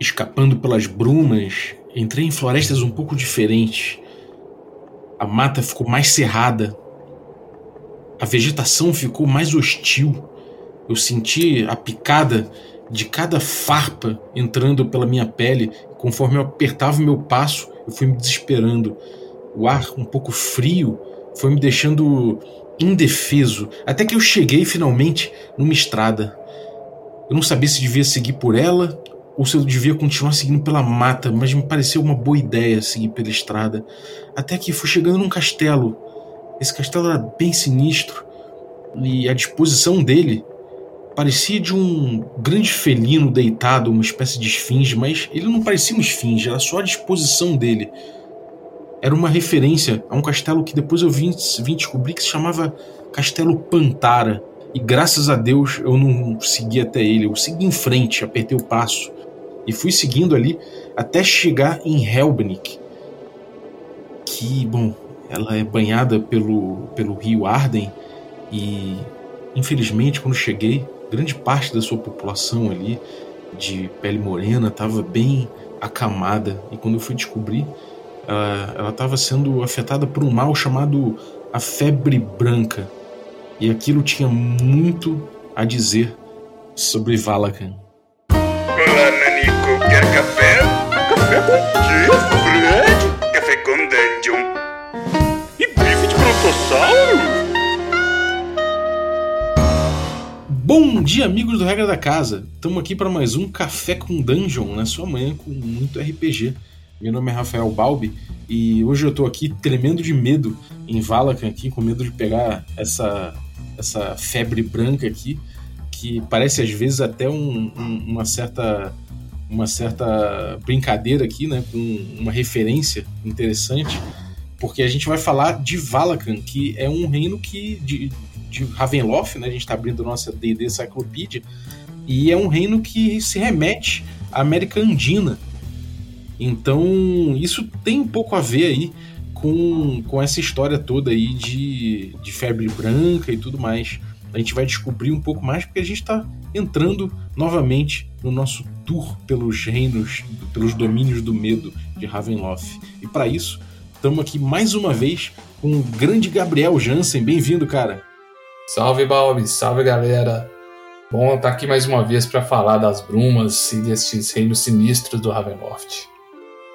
escapando pelas brumas, entrei em florestas um pouco diferentes. A mata ficou mais cerrada. A vegetação ficou mais hostil. Eu senti a picada de cada farpa entrando pela minha pele. Conforme eu apertava o meu passo, eu fui me desesperando. O ar um pouco frio foi me deixando indefeso, até que eu cheguei finalmente numa estrada. Eu não sabia se devia seguir por ela ou se eu devia continuar seguindo pela mata, mas me pareceu uma boa ideia seguir pela estrada. Até que fui chegando num castelo. Esse castelo era bem sinistro e a disposição dele parecia de um grande felino deitado, uma espécie de esfinge, mas ele não parecia um esfinge, era só a disposição dele. Era uma referência a um castelo que depois eu vim, vim descobrir que se chamava Castelo Pantara. E graças a Deus eu não segui até ele, eu segui em frente, apertei o passo e fui seguindo ali até chegar em Helbenik, que, bom, ela é banhada pelo, pelo rio Arden e, infelizmente, quando cheguei, grande parte da sua população ali de pele morena estava bem acamada e quando eu fui descobrir, ela estava sendo afetada por um mal chamado a febre branca e aquilo tinha muito a dizer sobre Valakan. Quer café? Café com Fred? Café com Dungeon. E bife de brontossauro? Bom dia, amigos do Regra da Casa. Estamos aqui para mais um Café com Dungeon na sua manhã com muito RPG. Meu nome é Rafael Balbi e hoje eu estou aqui tremendo de medo em Valakan aqui, com medo de pegar essa, essa febre branca aqui que parece às vezes até um, um, uma certa uma certa brincadeira aqui, né, com uma referência interessante, porque a gente vai falar de Valakan, que é um reino que de, de Ravenloft, né, a gente está abrindo nossa D&D Encyclopedia, e é um reino que se remete à América Andina. Então, isso tem um pouco a ver aí com, com essa história toda aí de, de febre branca e tudo mais a gente vai descobrir um pouco mais porque a gente está entrando novamente no nosso tour pelos reinos, pelos domínios do medo de Ravenloft. E para isso, estamos aqui mais uma vez com o grande Gabriel Jansen. Bem-vindo, cara. Salve, Balbi. Salve, galera. Bom estar aqui mais uma vez para falar das brumas e destes reinos sinistros do Ravenloft.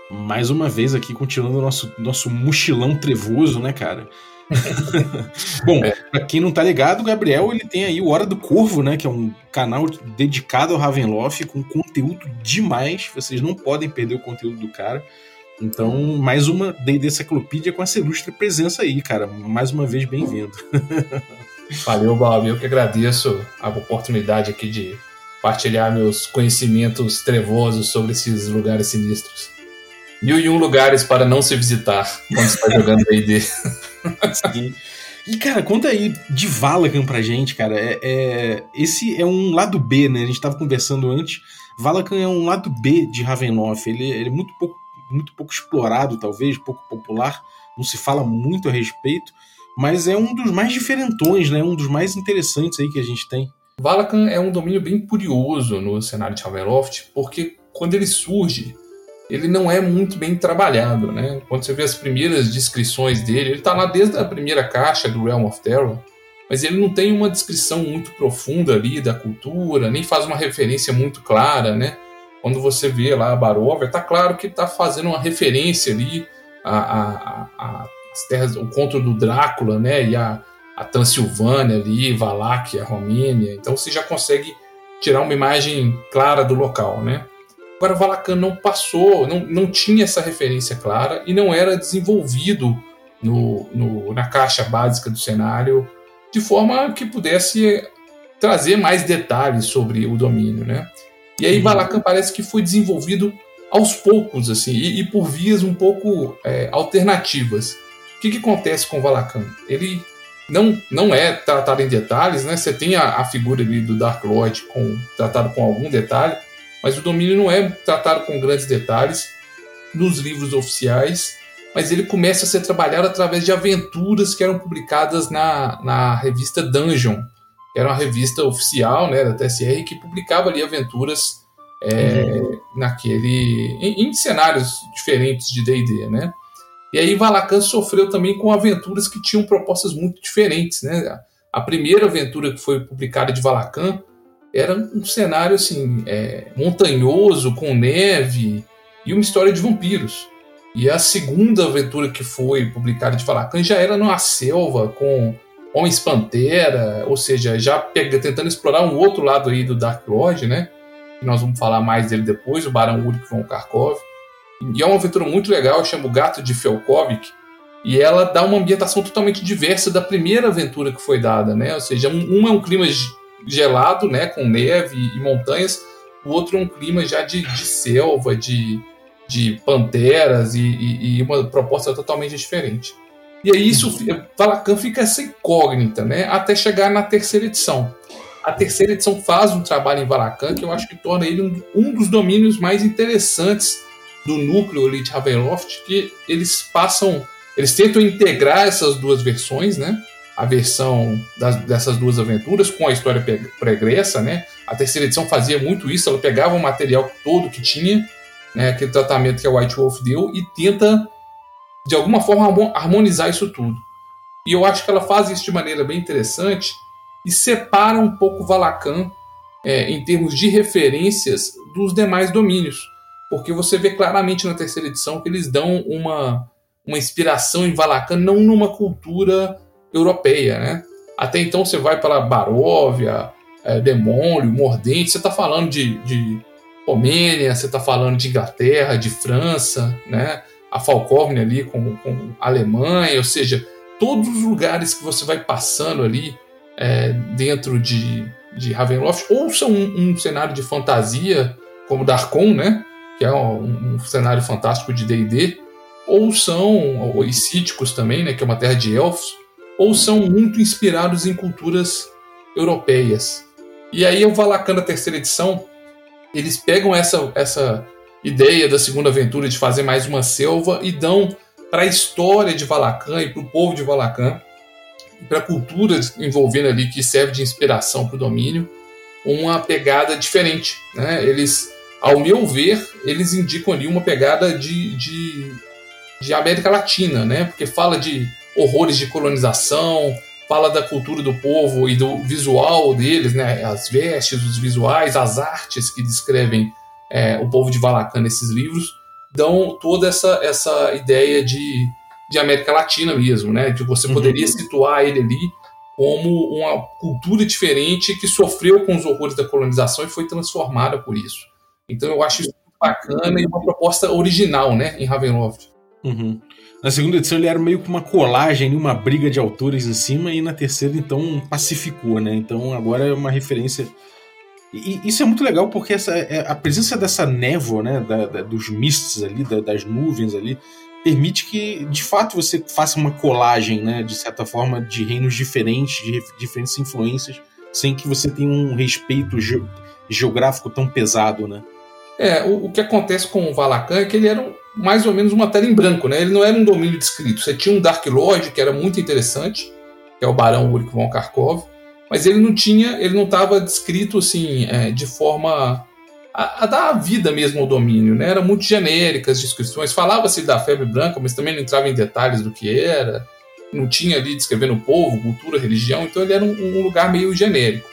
Mais uma vez aqui, continuando nosso, nosso mochilão trevoso, né, cara? Bom, é. pra quem não tá ligado, o Gabriel ele tem aí o Hora do Corvo, né? Que é um canal dedicado ao Ravenloft com conteúdo demais. Vocês não podem perder o conteúdo do cara. Então, mais uma D&D Enciclopédia com essa ilustre presença aí, cara. Mais uma vez, bem-vindo. Valeu, Bob. Eu que agradeço a oportunidade aqui de partilhar meus conhecimentos trevosos sobre esses lugares sinistros. Mil e um lugares para não se visitar quando está jogando D&D. E, cara, conta aí de Valakan pra gente, cara. É, é, esse é um lado B, né? A gente tava conversando antes. Valakan é um lado B de Ravenloft. Ele, ele é muito pouco, muito pouco explorado, talvez, pouco popular. Não se fala muito a respeito. Mas é um dos mais diferentões, né? Um dos mais interessantes aí que a gente tem. Valakan é um domínio bem curioso no cenário de Ravenloft, porque quando ele surge, ele não é muito bem trabalhado, né? Quando você vê as primeiras descrições dele, ele está lá desde a primeira caixa do Realm of Terror, mas ele não tem uma descrição muito profunda ali da cultura, nem faz uma referência muito clara, né? Quando você vê lá a Barover, tá claro que está fazendo uma referência ali a, as terras, o conto do Drácula, né? E a, a Transilvânia ali, Valáquia, Romênia. Então você já consegue tirar uma imagem clara do local, né? Agora, Valacan não passou, não, não tinha essa referência clara e não era desenvolvido no, no, na caixa básica do cenário de forma que pudesse trazer mais detalhes sobre o domínio, né? E aí Valacan parece que foi desenvolvido aos poucos, assim, e, e por vias um pouco é, alternativas. O que, que acontece com Valacan? Ele não, não é tratado em detalhes, né? Você tem a, a figura ali do Dark Lord com, tratado com algum detalhe, mas o domínio não é tratado com grandes detalhes nos livros oficiais, mas ele começa a ser trabalhado através de aventuras que eram publicadas na, na revista Dungeon, que era uma revista oficial né, da TSR que publicava ali aventuras é, uhum. naquele em, em, cenários diferentes de D&D, né? E aí Valacan sofreu também com aventuras que tinham propostas muito diferentes, né? A primeira aventura que foi publicada de Valacan era um cenário assim é, montanhoso com neve e uma história de vampiros. E a segunda aventura que foi publicada de Valacan já era numa selva com Homens Pantera, ou seja, já pega, tentando explorar um outro lado aí do Dark Lord, né? Que nós vamos falar mais dele depois, o Barão Ulrich von Karkov. E é uma aventura muito legal, chama O Gato de Felkovic, e ela dá uma ambientação totalmente diversa da primeira aventura que foi dada, né? Ou seja, um, é um clima gelado, né, com neve e montanhas, o outro é um clima já de, de selva, de, de panteras e, e, e, uma proposta totalmente diferente. E aí isso, Valacan fica essa incógnita, né, até chegar na terceira edição. A terceira edição faz um trabalho em Valacan que eu acho que torna ele um, um dos domínios mais interessantes do núcleo ali de Ravenloft, que eles passam, eles tentam integrar essas duas versões, né? A versão das, dessas duas aventuras com a história pregressa, né? A terceira edição fazia muito isso, ela pegava o material todo que tinha, né, aquele tratamento que a White Wolf deu, e tenta, de alguma forma, harmonizar isso tudo. E eu acho que ela faz isso de maneira bem interessante e separa um pouco Valacan é, em termos de referências dos demais domínios porque você vê claramente na terceira edição que eles dão uma, uma inspiração em Valacan, não numa cultura europeia, né? Até então você vai para Baróvia, é, Demônio, Mordente, você está falando de, de Romênia, você está falando de Inglaterra, de França, né? A Falkovnia ali com, com a Alemanha, ou seja, todos os lugares que você vai passando ali é, dentro de, de Ravenloft, ou são um, um cenário de fantasia, como Darkon, né? que é um, um cenário fantástico de D&D, ou são, os cíticos também, né, que é uma terra de elfos, ou são muito inspirados em culturas europeias. E aí o Valacan da terceira edição, eles pegam essa, essa ideia da segunda aventura de fazer mais uma selva e dão para a história de Valacan e para o povo de Valacan, para a cultura envolvendo ali que serve de inspiração para o domínio, uma pegada diferente. Né? Eles ao meu ver, eles indicam ali uma pegada de, de, de América Latina, né? Porque fala de horrores de colonização, fala da cultura do povo e do visual deles, né? As vestes, os visuais, as artes que descrevem é, o povo de Valacan nesses livros dão toda essa, essa ideia de, de América Latina mesmo, né? De você uhum. poderia situar ele ali como uma cultura diferente que sofreu com os horrores da colonização e foi transformada por isso. Então eu acho isso bacana e uma proposta original, né, em Ravenloft. Uhum. Na segunda edição ele era meio que uma colagem, uma briga de autores em cima, e na terceira então pacificou, né? Então agora é uma referência. E isso é muito legal porque essa, é, a presença dessa névoa, né, da, da, dos mists ali, da, das nuvens ali, permite que de fato você faça uma colagem, né, de certa forma, de reinos diferentes, de diferentes influências, sem que você tenha um respeito ge geográfico tão pesado, né? É, o, o, que acontece com o Valacan é que ele era um, mais ou menos uma tela em branco, né? Ele não era um domínio descrito. Você tinha um Dark Lord que era muito interessante, que é o Barão Ulrich von Karkov, mas ele não tinha, ele não estava descrito assim é, de forma a, a, dar vida mesmo ao domínio, né? Eram muito genéricas descrições. Falava-se da febre branca, mas também não entrava em detalhes do que era. Não tinha ali descrevendo o povo, cultura, religião. Então ele era um, um lugar meio genérico.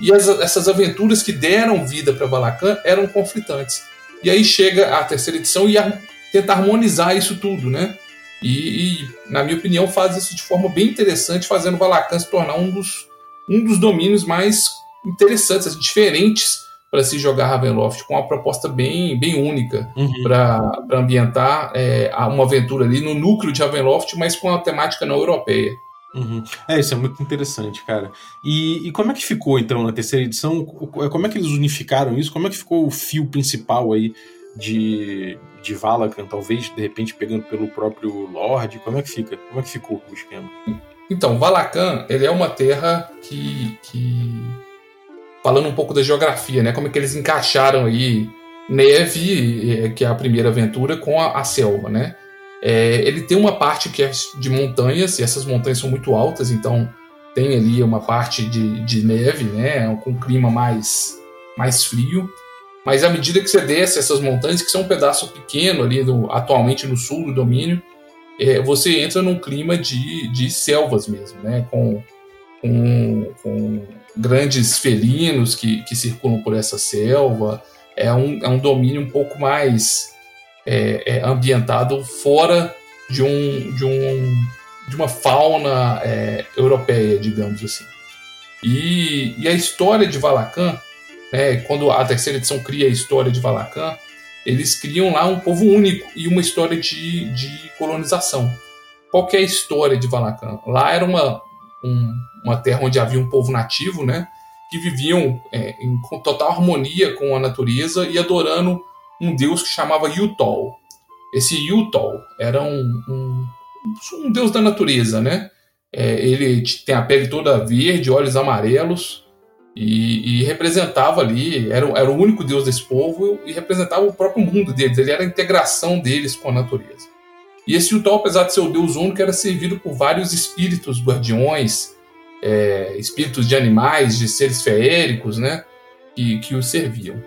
E as, essas aventuras que deram vida para Valacan eram conflitantes. E aí chega a terceira edição e a, tenta harmonizar isso tudo, né? E, e, na minha opinião, faz isso de forma bem interessante, fazendo Valacan se tornar um dos, um dos domínios mais interessantes, assim, diferentes para se jogar Ravenloft, com uma proposta bem, bem única uhum. para ambientar é, uma aventura ali no núcleo de Ravenloft, mas com a temática não europeia. Uhum. É, isso é muito interessante, cara. E, e, como é que ficou, então, na terceira edição? Como é que eles unificaram isso? Como é que ficou o fio principal aí de, de Valakan, talvez, de repente, pegando pelo próprio Lorde? Como é que fica? Como é que ficou o esquema? Então, Valakan, ele é uma terra que, que... Falando um pouco da geografia, né? Como é que eles encaixaram aí neve, que é a primeira aventura, com a, a selva, né? É, ele tem uma parte que é de montanhas, e essas montanhas são muito altas, então tem ali uma parte de, de neve, né, com um clima mais, mais frio. Mas à medida que você desce essas montanhas, que são um pedaço pequeno ali, no, atualmente no sul do domínio, é, você entra num clima de, de selvas mesmo, né? Com, com, com grandes felinos que, que circulam por essa selva. É um, é um domínio um pouco mais é, é ambientado fora de um, de um de uma fauna é, europeia, digamos assim. E, e, a história de Valacan, né, quando a terceira edição cria a história de Valacan, eles criam lá um povo único e uma história de, de colonização. Qual é a história de Valacan? Lá era uma, um, uma terra onde havia um povo nativo, né, que viviam é, em total harmonia com a natureza e adorando um deus que chamava Yutol. Esse Yutol era um, um, um deus da natureza, né? É, ele tem a pele toda verde, olhos amarelos e, e, representava ali, era, era o único deus desse povo e representava o próprio mundo deles, ele era a integração deles com a natureza. E esse Yutol, apesar de ser o deus único, era servido por vários espíritos guardiões, é, espíritos de animais, de seres feéricos, né? Que, que o serviam.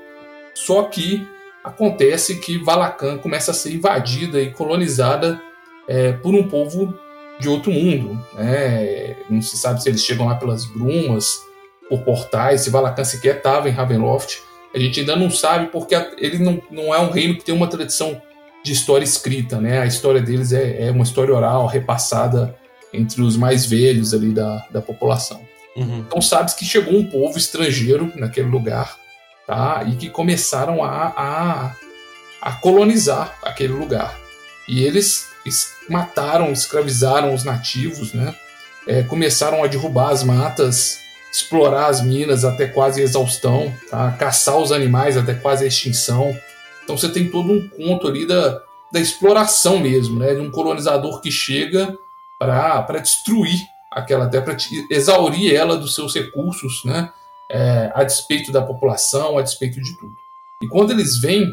Só que acontece que Valacan começa a ser invadida e colonizada é, por um povo de outro mundo. Né? Não se sabe se eles chegam lá pelas brumas, por portais, se Valacan sequer estava em Ravenloft. A gente ainda não sabe porque ele não, não é um reino que tem uma tradição de história escrita. Né? A história deles é, é uma história oral, repassada entre os mais velhos ali da, da população. Uhum. Então sabe que chegou um povo estrangeiro naquele lugar tá? e que começaram a, a, a colonizar aquele lugar. E eles mataram, escravizaram os nativos, né? É, começaram a derrubar as matas, explorar as minas até quase exaustão, tá? caçar os animais até quase extinção. Então você tem todo um conto ali da, da exploração mesmo, né? de um colonizador que chega para destruir aquela terra, para exaurir ela dos seus recursos, né? É, a despeito da população, a despeito de tudo. E quando eles vêm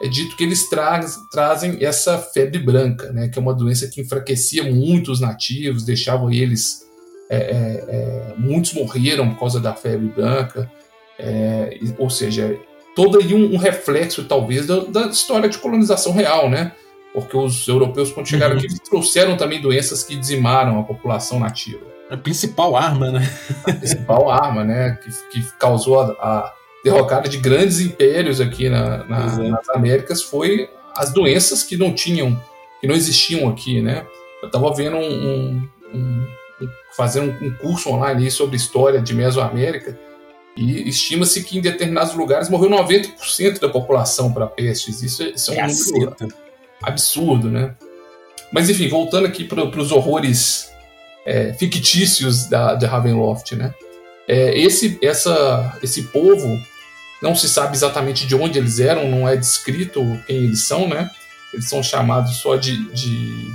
é dito que eles tra trazem essa febre branca, né, que é uma doença que enfraquecia muito os nativos, deixava eles. É, é, é, muitos morreram por causa da febre branca, é, ou seja, todo aí um, um reflexo, talvez, da, da, história de colonização real, né? Porque os europeus, quando chegaram uhum. aqui, trouxeram também doenças que dizimaram a população nativa. A principal arma, né? A principal arma, né? Que, que causou a, a derrocada de grandes impérios aqui na, na, nas Américas foi as doenças que não tinham, que não existiam aqui, né? Eu estava vendo um, um, fazendo um curso online sobre história de Mesoamérica e estima-se que em determinados lugares morreu 90% da população para pestes. Isso é, isso é um número absurdo, né? Mas enfim, voltando aqui para os horrores é, fictícios da, de Ravenloft, né? É, esse, essa, esse povo não se sabe exatamente de onde eles eram, não é descrito quem eles são, né? Eles são chamados só de, de,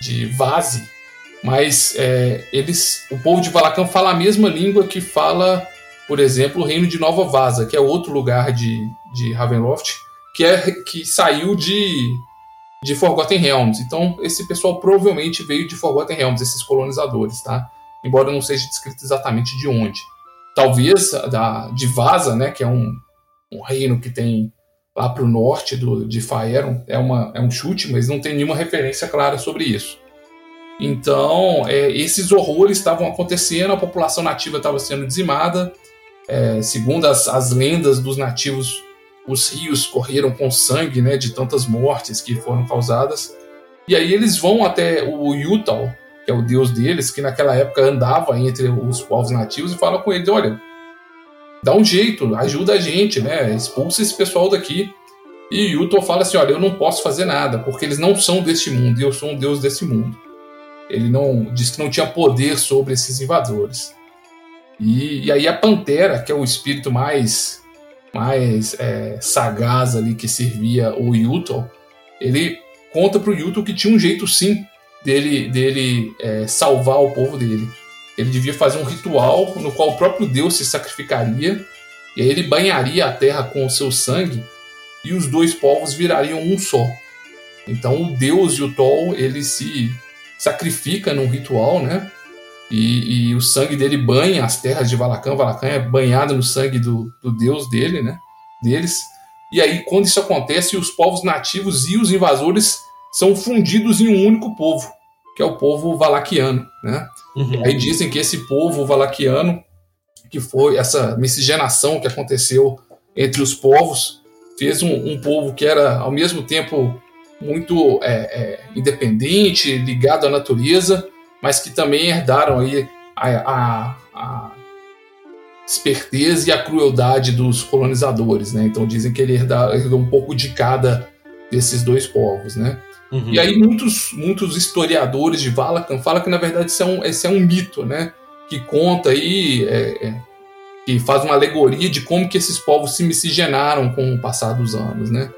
de Vase, mas é, eles, o povo de Valacan fala a mesma língua que fala, por exemplo, o reino de Nova Vaza, que é outro lugar de, de Ravenloft, que, é, que saiu de, de Forgotten Realms. Então, esse pessoal provavelmente veio de Forgotten Realms, esses colonizadores, tá? Embora não seja descrito exatamente de onde talvez da, de Vaza, né, que é um, um reino que tem lá para o norte do, de Faeron, é, uma, é um chute, mas não tem nenhuma referência clara sobre isso. Então, é, esses horrores estavam acontecendo, a população nativa estava sendo dizimada. É, segundo as, as lendas dos nativos, os rios correram com sangue né, de tantas mortes que foram causadas. E aí eles vão até o Yutal, que é o deus deles, que naquela época andava entre os povos nativos e fala com eles: olha, dá um jeito, ajuda a gente, né? Expulsa esse pessoal daqui. E Yuto fala assim: olha, eu não posso fazer nada, porque eles não são deste mundo e eu sou um deus desse mundo. Ele não disse que não tinha poder sobre esses invasores. E, e aí a Pantera, que é o espírito mais, mais é, sagaz ali que servia o Yuto, ele conta para o Yuto que tinha um jeito sim dele, dele é, salvar o povo dele. Ele devia fazer um ritual no qual o próprio Deus se sacrificaria, e aí ele banharia a terra com o seu sangue, e os dois povos virariam um só. Então o Deus e o Tol, ele se sacrifica num ritual, né? E, e, o sangue dele banha as terras de Valacan. Valacan é banhado no sangue do, do deus dele, né? deles. E aí, quando isso acontece, os povos nativos e os invasores são fundidos em um único povo, que é o povo valaquiano. Né? Uhum. Aí dizem que esse povo valaquiano, que foi essa miscigenação que aconteceu entre os povos, fez um, um povo que era ao mesmo tempo muito é, é, independente, ligado à natureza, mas que também herdaram aí a, a, a esperteza e a crueldade dos colonizadores, né? Então dizem que ele herdou, herdou um pouco de cada desses dois povos, né? Uhum. E aí muitos, muitos historiadores de Valakan falam que na verdade esse é um, esse é um mito, né? Que conta aí, é, é, que faz uma alegoria de como que esses povos se miscigenaram com o passar dos anos, né?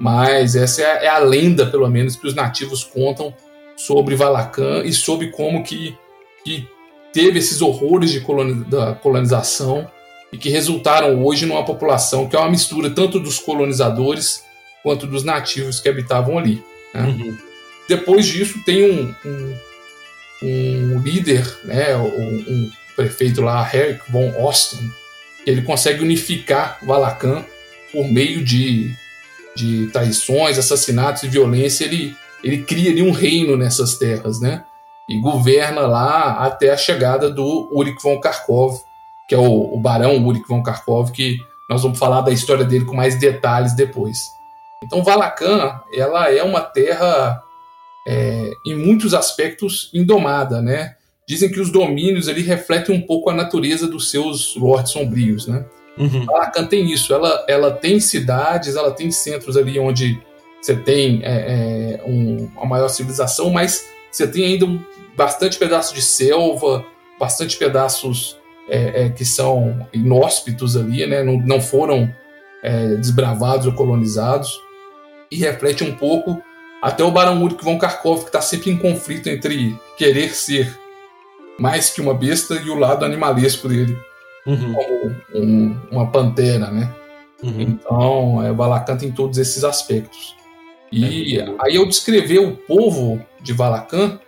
Mas essa é, é a lenda, pelo menos, que os nativos contam sobre Valakan e sobre como que, que teve esses horrores de coloni da colonização e que resultaram hoje numa população que é uma mistura tanto dos colonizadores quanto dos nativos que habitavam ali. Né? Uhum. Depois disso, tem um, um, um líder, né, um, um, prefeito lá, Eric von Osten, que ele consegue unificar Valacan por meio de, de traições, assassinatos e violência. Ele, ele cria ali um reino nessas terras, né? E governa lá até a chegada do Urik von Kharkov, que é o, o barão Urik von Kharkov, que nós vamos falar da história dele com mais detalhes depois. Então, Valacan, ela é uma terra, é, em muitos aspectos, indomada, né? Dizem que os domínios ali refletem um pouco a natureza dos seus lords sombrios, né? Uhum. Valacan tem isso, ela, ela tem cidades, ela tem centros ali onde você tem é, é, um, uma maior civilização, mas você tem ainda um, bastante pedaço de selva, bastante pedaços é, é que são inóspitos ali, né? não, não foram é, desbravados ou colonizados e reflete um pouco até o Barão Ulrich von Kharkov, que está sempre em conflito entre querer ser mais que uma besta e o lado animalesco dele, uhum. como um, uma pantera, né? Uhum. Então, é, Valacan tem todos esses aspectos. E é. aí, ao descrever o povo de Valacan,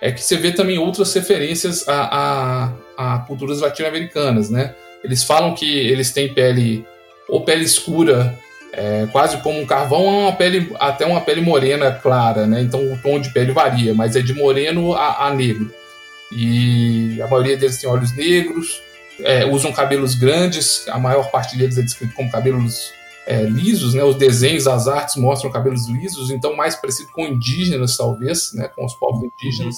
é que você vê também outras referências a, a, a culturas latino-americanas, né? Eles falam que eles têm pele ou pele escura é, quase como um carvão, é uma pele, até uma pele morena clara, né? Então o tom de pele varia, mas é de moreno a, a negro. E a maioria deles tem olhos negros, é, usam cabelos grandes, a maior parte deles é descrito como cabelos é, lisos, né? Os desenhos, as artes mostram cabelos lisos, então mais parecido com indígenas, talvez, né? Com os povos indígenas.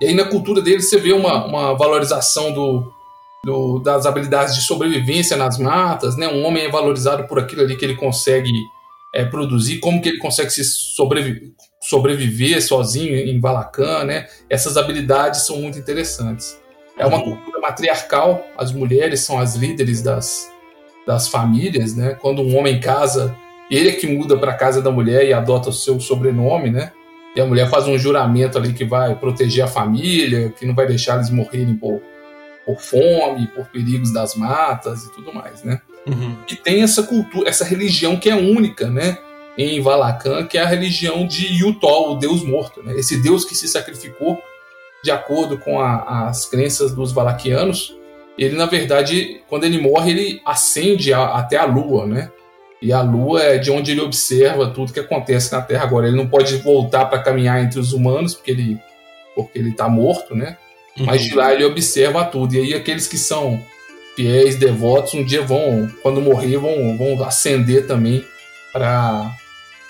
E aí na cultura deles você vê uma, uma valorização do, do, das habilidades de sobrevivência nas matas, né? Um homem é valorizado por aquilo ali que ele consegue é, produzir, como que ele consegue se sobreviver, sozinho em Valacan, né? Essas habilidades são muito interessantes. É uma cultura matriarcal, as mulheres são as líderes das, das famílias, né? Quando um homem casa, ele é que muda para a casa da mulher e adota o seu sobrenome, né? E a mulher faz um juramento ali que vai proteger a família, que não vai deixar eles morrerem por por fome, por perigos das matas e tudo mais, né? Uhum. E tem essa cultura, essa religião que é única, né? Em Valacan, que é a religião de Yutol, o Deus morto, né? Esse Deus que se sacrificou de acordo com a, as crenças dos valaquianos. Ele, na verdade, quando ele morre, ele ascende a, até a Lua, né? E a Lua é de onde ele observa tudo que acontece na Terra agora. Ele não pode voltar para caminhar entre os humanos, porque ele porque ele está morto, né? Uhum. Mas de lá ele observa tudo. E aí aqueles que são fiéis, devotos, um dia vão, quando morrer, vão, vão ascender também para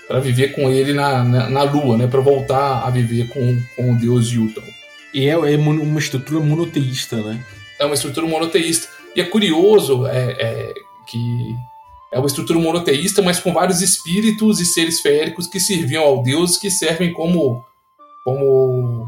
para viver com ele na, na, na lua, né? Para voltar a viver com, com o deus Yuton. E é, é, uma estrutura monoteísta, né? É uma estrutura monoteísta. E é curioso é, é, que é uma estrutura monoteísta, mas com vários espíritos e seres feéricos que serviam ao deus, que servem como como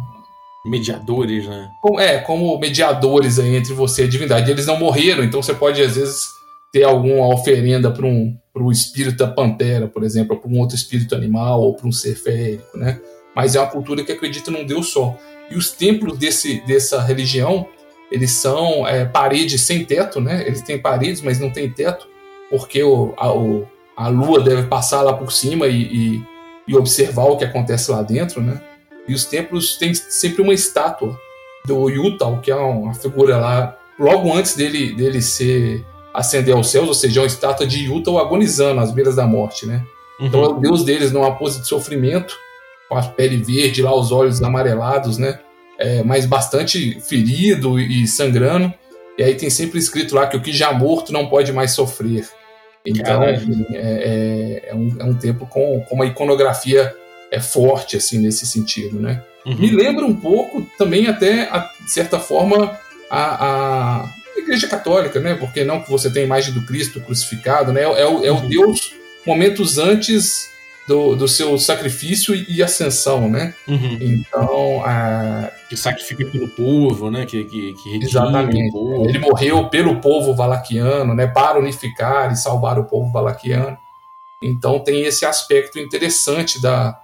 mediadores, né? Como, é, como mediadores aí entre você e a divindade. Eles não morreram, então você pode, às vezes, ter alguma oferenda para um, o espírito da pantera, por exemplo, ou para um outro espírito animal, ou para um ser férico, né? Mas é uma cultura que acredita num Deus só. E os templos desse, dessa religião, eles são é, paredes sem teto, né? Eles têm paredes, mas não tem teto, porque o, a, o, a lua deve passar lá por cima e, e, e observar o que acontece lá dentro, né? E os templos têm sempre uma estátua do Yutal, que é uma figura lá, logo antes dele, dele ser ascender aos céus, ou seja, é uma estátua de Yuta agonizando às beiras da morte, né? Uhum. Então é o deus deles numa pose de sofrimento, com a pele verde, lá os olhos amarelados, né? É, mas bastante ferido e sangrando. E aí tem sempre escrito lá que o que já morto não pode mais sofrer. Então é, é, é, um, é um tempo com, com uma iconografia é forte assim nesse sentido, né? Uhum. Me lembra um pouco também até a, de certa forma a, a Igreja Católica, né? Porque não que você tem a imagem do Cristo crucificado, né? É, o, é o Deus momentos antes do, do seu sacrifício e ascensão, né? Uhum. Então, a... que sacrifica pelo povo, né? Que, que, que exatamente. povo. Ele morreu pelo povo valaquiano, né? Para unificar e salvar o povo valaquiano. Então tem esse aspecto interessante da,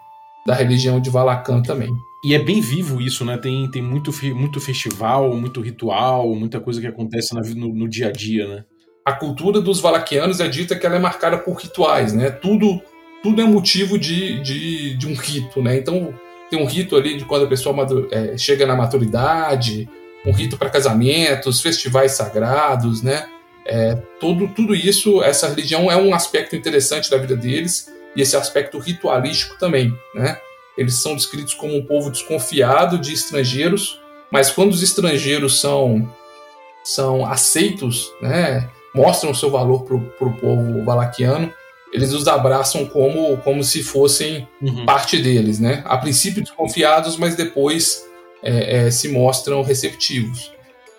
da religião de Valacan também. E é bem vivo isso, né? Tem, tem muito, muito festival, muito ritual, muita coisa que acontece no, no dia a dia, né? A cultura dos valaquianos é dita que ela é marcada por rituais, né? Tudo, tudo é motivo de, de, de um rito, né? Então tem um rito ali de quando a pessoa é, chega na maturidade, um rito para casamentos, festivais sagrados, né? É, tudo, tudo isso, essa religião é um aspecto interessante da vida deles e esse aspecto ritualístico também, né? Eles são descritos como um povo desconfiado de estrangeiros, mas quando os estrangeiros são, são aceitos, né, mostram o seu valor para o povo valaquiano, eles os abraçam como, como se fossem Uhum. parte deles. Né? A princípio desconfiados, mas depois é, é, se mostram receptivos.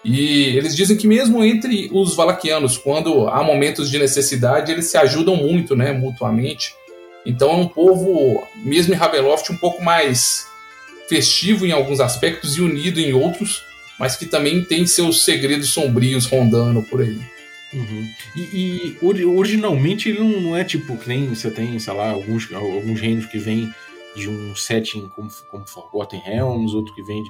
E eles dizem que mesmo entre os valaquianos, quando há momentos de necessidade, eles se ajudam muito, né, mutuamente. Então é um povo, mesmo em Ravenloft, um pouco mais festivo em alguns aspectos e unido em outros, mas que também tem seus segredos sombrios rondando por aí. Uhum. E, e ori- originalmente ele não, não é tipo que nem você tem, sei lá, alguns, alguns reinos que vêm de um setting como, como Forgotten Realms, outro que vem de,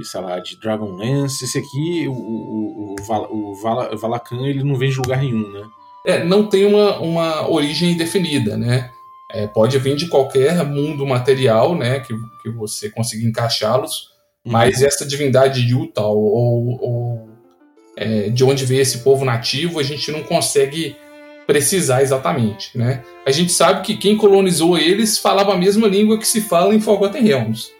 de, sei lá, de Dragonlance. Esse aqui, o, o, o, o Vala- Valakan, ele não vem de lugar nenhum, né? É, não tem uma, uma origem definida, né? É, pode vir de qualquer mundo material, né? Que, que você consiga encaixá-los, Uhum. mas essa divindade de Utah ou, ou, é, de onde veio esse povo nativo, a gente não consegue precisar exatamente, né? A gente sabe que quem colonizou eles falava a mesma língua que se fala em Forgotten Realms,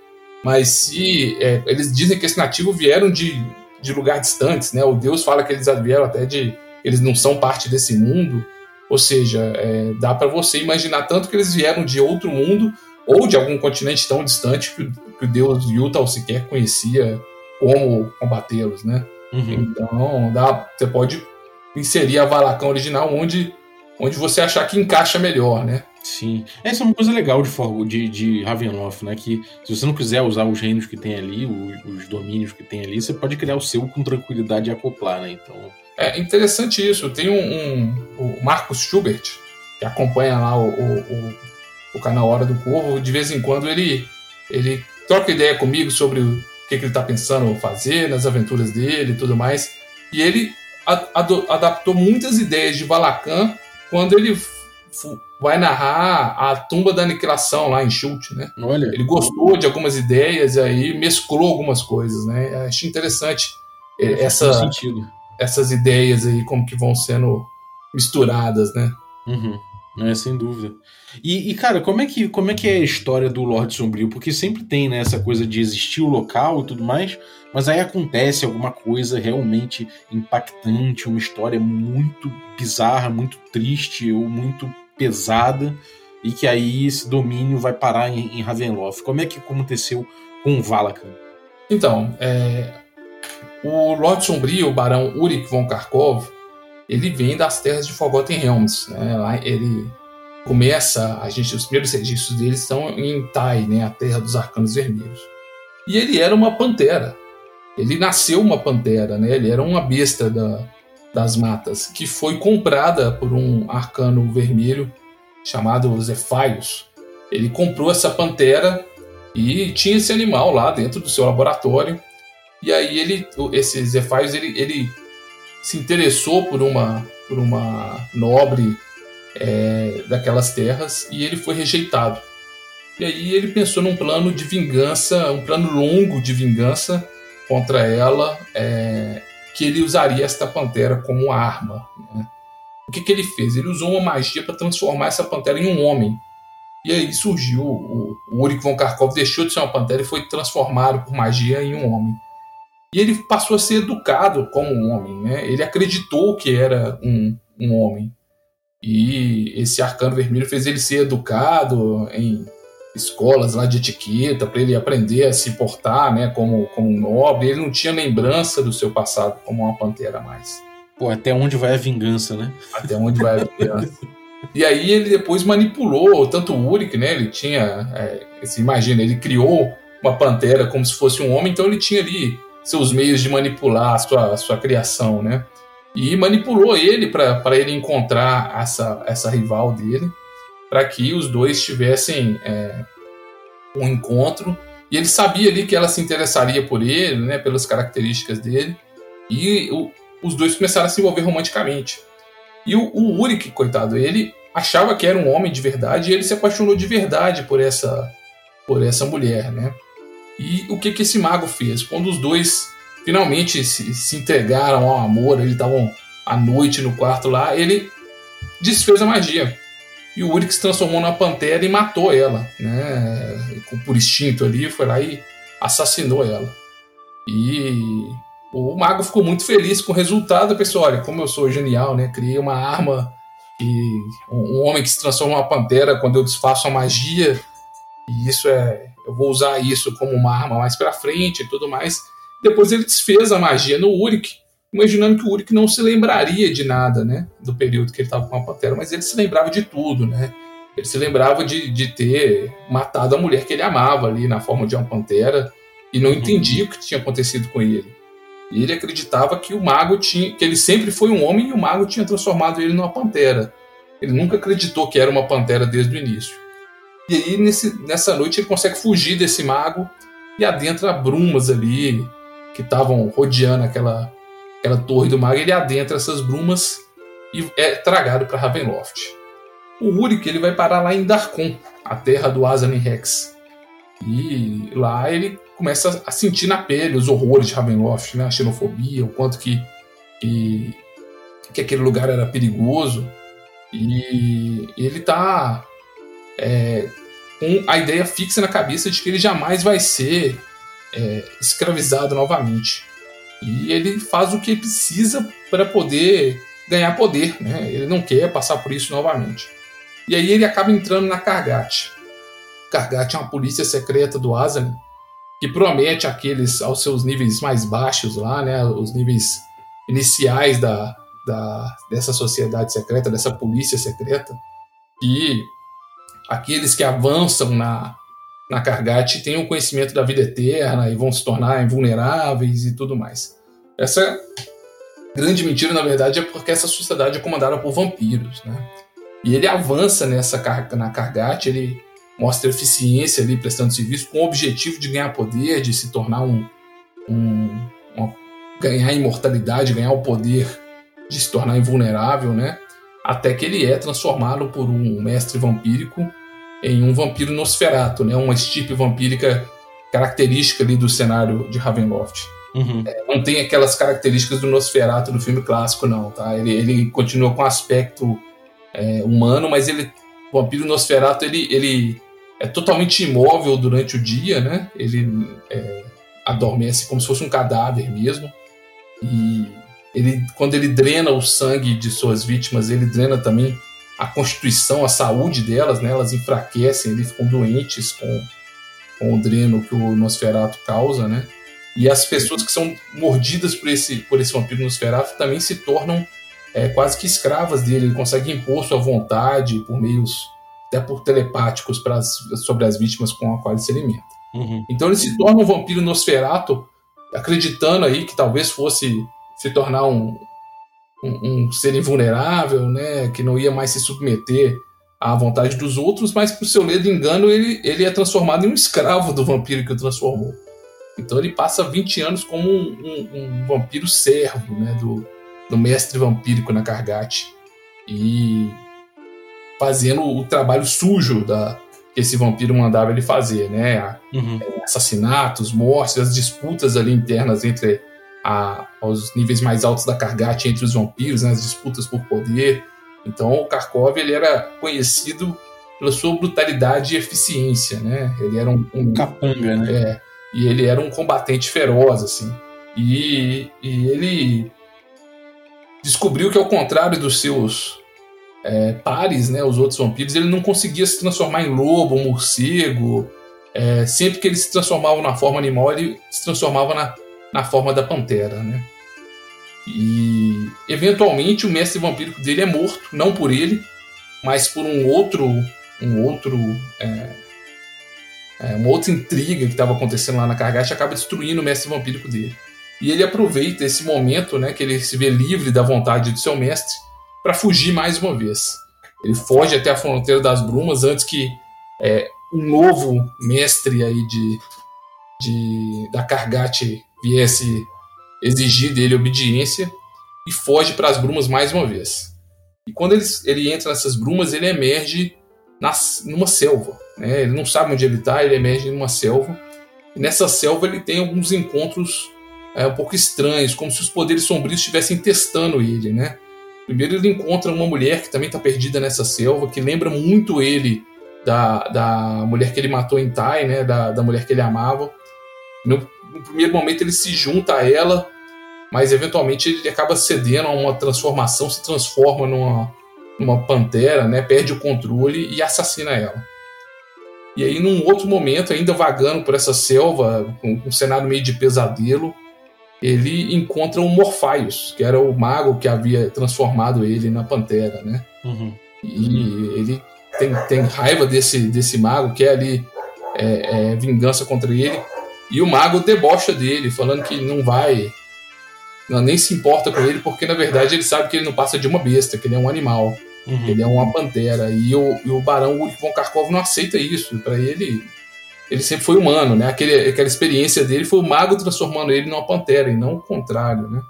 mas se é, eles dizem que esses nativos vieram de, de lugares distantes, né? O Deus fala que eles vieram até de eles não são parte desse mundo, ou seja, é, dá para você imaginar tanto que eles vieram de outro mundo ou de algum continente tão distante que, o- que o Deus Utah sequer conhecia como combatê-los, né? Uhum. Então, dá, você pode inserir a Valacão original onde, onde você achar que encaixa melhor, né? Sim. Essa é uma coisa legal de, de, de Ravenloft, né? Que se você não quiser usar os reinos que tem ali, os, os domínios que tem ali, você pode criar o seu com tranquilidade e acoplar, né? Então. É interessante isso. Tem um, um- o Marcos Schubert, que acompanha lá o, o, o- o canal Hora do Corvo, de vez em quando ele, ele troca ideia comigo sobre que, que ele está pensando fazer nas aventuras dele e tudo mais. E ele a- ado- adaptou muitas ideias de Valacan quando ele vai narrar a tumba da aniquilação lá em Chult, né? Olha. Ele gostou de algumas ideias e aí mesclou algumas coisas, né? Achei interessante eh, essa, essas ideias aí, como que vão sendo misturadas, né? Uhum. É, sem dúvida. E, e, cara, como é, que, como é que é a história do Lorde Sombrio? Porque sempre tem né, essa coisa de existir o local e tudo mais, mas aí acontece alguma coisa realmente impactante, uma história muito bizarra, muito triste ou muito pesada, e que aí esse domínio vai parar em, em Ravenloft. Como é que aconteceu com Valakan? Então, é, o Lorde Sombrio, o Barão Urik von Karkov, ele vem das terras de Forgotten Realms. Né? Lá ele começa, a gente, os primeiros registros dele estão em Tai, né? a terra dos Arcanos Vermelhos. E ele era uma pantera. Ele nasceu uma pantera, né? ele era uma besta da, das matas, que foi comprada por um arcano vermelho chamado Zephaios. Ele comprou essa pantera e tinha esse animal lá dentro do seu laboratório. E aí ele, esse Zephaios, ele, ele se interessou por uma, por uma nobre é, daquelas terras e ele foi rejeitado. E aí ele pensou num plano de vingança, um plano longo de vingança contra ela, é, que ele usaria esta pantera como arma. Né? O que, que ele fez? Ele usou uma magia para transformar essa pantera em um homem. E aí surgiu o, o von Karkov deixou de ser uma pantera e foi transformado por magia em um homem. E ele passou a ser educado como um homem, né? Ele acreditou que era um, um homem. E esse arcano vermelho fez ele ser educado em escolas lá de etiqueta para ele aprender a se portar, né, como como um nobre. Ele não tinha lembrança do seu passado como uma pantera mais. Pô, até onde vai a vingança, né? Até onde vai a vingança. e aí ele depois manipulou tanto o Uric, né? Ele tinha, é, você imagina, ele criou uma pantera como se fosse um homem, então ele tinha ali seus meios de manipular a sua, a sua criação, né? E manipulou ele para ele encontrar essa, essa rival dele, para que os dois tivessem é, um encontro. E ele sabia ali que ela se interessaria por ele, né, pelas características dele. E o, os dois começaram a se envolver romanticamente. E o, o Uric, coitado, ele achava que era um homem de verdade e ele se apaixonou de verdade por essa por essa mulher, né? E o que que esse mago fez? Quando os dois finalmente se, se entregaram ao amor, eles estavam à noite no quarto lá, ele desfez a magia. E o Uric se transformou na pantera e matou ela, né? Por instinto ali, foi lá e assassinou ela. E o mago ficou muito feliz com o resultado. Pensou: olha, como eu sou genial, né? Criei uma arma e um homem que se transforma em uma pantera quando eu desfaço a magia. E isso é. Eu vou usar isso como uma arma mais pra frente e tudo mais. Depois ele desfez a magia no Uric, imaginando que o Uric não se lembraria de nada, né? Do período que ele estava com a pantera, mas ele se lembrava de tudo, né? Ele se lembrava de, de ter matado a mulher que ele amava ali na forma de uma pantera e não entendia o que tinha acontecido com ele. E ele acreditava que o mago tinha, que ele sempre foi um homem e o mago tinha transformado ele numa pantera. Ele nunca acreditou que era uma pantera desde o início. E aí nesse, nessa noite ele consegue fugir desse mago e adentra brumas ali que estavam rodeando aquela, aquela torre do mago. Ele adentra essas brumas e é tragado para Ravenloft. O Uric ele vai parar lá em Darkon, a terra do Azanin Rex. E lá ele começa a sentir na pele os horrores de Ravenloft, né? a xenofobia, o quanto que, que, que aquele lugar era perigoso. E ele tá é, com a ideia fixa na cabeça de que ele jamais vai ser é, escravizado novamente. E ele faz o que precisa para poder ganhar poder. Né? Ele não quer passar por isso novamente. E aí ele acaba entrando na Kargat. Kargat é uma polícia secreta do Azan que promete aqueles aos seus níveis mais baixos lá, né, os níveis iniciais da, da dessa sociedade secreta, dessa polícia secreta, que aqueles que avançam na na Kargat tenham conhecimento da vida eterna e vão se tornar invulneráveis e tudo mais. Essa grande mentira, na verdade, é porque essa sociedade é comandada por vampiros, né? E ele avança nessa na Kargat, ele mostra eficiência ali prestando serviço com o objetivo de ganhar poder, de se tornar um, um uma, ganhar imortalidade, ganhar o poder de se tornar invulnerável, né? Até que ele é transformado por um mestre vampírico em um vampiro Nosferato, né? Uma estipe vampírica característica ali do cenário de Ravenloft. Uhum. É, não tem aquelas características do Nosferato do filme clássico, não, tá? Ele, ele continua com aspecto é, humano, mas ele o vampiro Nosferatu ele, ele é totalmente imóvel durante o dia, né? Ele é, adormece como se fosse um cadáver mesmo. E ele, quando ele drena o sangue de suas vítimas, ele drena também a constituição, a saúde delas, né? Elas enfraquecem, eles ficam doentes com, com o dreno que o Nosferatu causa, né? E as pessoas que são mordidas por esse, por esse vampiro Nosferatu também se tornam é, quase que escravas dele. Ele consegue impor sua vontade por meios até por telepáticos sobre as vítimas com as quais se alimenta. Uhum. Então ele se torna um vampiro Nosferato, acreditando aí que talvez fosse se tornar um, um, um ser invulnerável, né, que não ia mais se submeter à vontade dos outros, mas por seu ledo engano ele, ele é transformado em um escravo do vampiro que o transformou. Então ele passa 20 anos como um, um, um vampiro servo né, do, do mestre vampírico na Kargat. E fazendo o trabalho sujo da, que esse vampiro mandava ele fazer, né? Uhum. Assassinatos, mortes, as disputas ali internas entre a, aos níveis mais altos da Kargat entre os vampiros, né, as disputas por poder. Então o Karkov ele era conhecido pela sua brutalidade e eficiência, né? Ele era um, um capanga, né? É, e ele era um combatente feroz, assim. E, e ele descobriu que ao contrário dos seus é, pares, né, os outros vampiros, ele não conseguia se transformar em lobo, morcego. É, sempre que ele se transformava na forma animal, ele se transformava na, na forma da pantera, né? E eventualmente o mestre vampírico dele é morto, não por ele, mas por um outro um outro. É, é, uma outra intriga que estava acontecendo lá na Kargash acaba destruindo o mestre vampírico dele. E ele aproveita esse momento, né, que ele se vê livre da vontade do seu mestre, para fugir mais uma vez. Ele foge até a fronteira das brumas antes que é, um novo mestre aí de, de da Kargat viesse exigir dele obediência e foge para as brumas mais uma vez. E quando ele, ele entra nessas brumas, ele emerge nas, numa selva. Né? Ele não sabe onde ele está, ele emerge numa selva. E nessa selva ele tem alguns encontros é, um pouco estranhos, como se os poderes sombrios estivessem testando ele. Né? Primeiro ele encontra uma mulher que também está perdida nessa selva, que lembra muito ele da, da mulher que ele matou em Tai, né? da, da mulher que ele amava. No, no primeiro momento ele se junta a ela, mas eventualmente ele acaba cedendo a uma transformação, se transforma numa, uma pantera, né, perde o controle e assassina ela. E aí, num outro momento, ainda vagando por essa selva, com um cenário meio de pesadelo, ele encontra o Morphaios, que era o mago que havia transformado ele na pantera, né? Uhum. E ele tem, tem raiva desse, desse mago, quer ali é, é, vingança contra ele. E o mago debocha dele, falando que não vai, não, nem se importa com ele, porque na verdade ele sabe que ele não passa de uma besta, que ele é um animal. Uhum. Ele é uma pantera. E o, e o Barão Ulrich von Karkov não aceita isso. Para ele, ele sempre foi humano, né? Aquele, aquela experiência dele foi o mago transformando ele numa pantera, e não o contrário, né?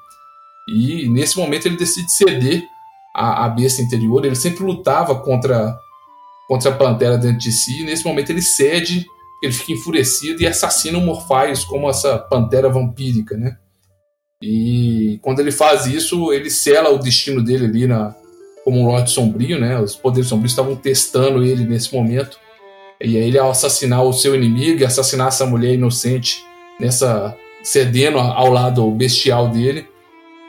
E nesse momento ele decide ceder à, à besta interior. Ele sempre lutava contra, contra a pantera dentro de si. E nesse momento ele cede, ele fica enfurecido e assassina o Morphaios como essa pantera vampírica, né? E quando ele faz isso, ele sela o destino dele ali na, como um Lorde Sombrio, né? Os poderes sombrios estavam testando ele nesse momento. E aí ele, ao assassinar o seu inimigo e assassinar essa mulher inocente, nessa cedendo ao lado bestial dele,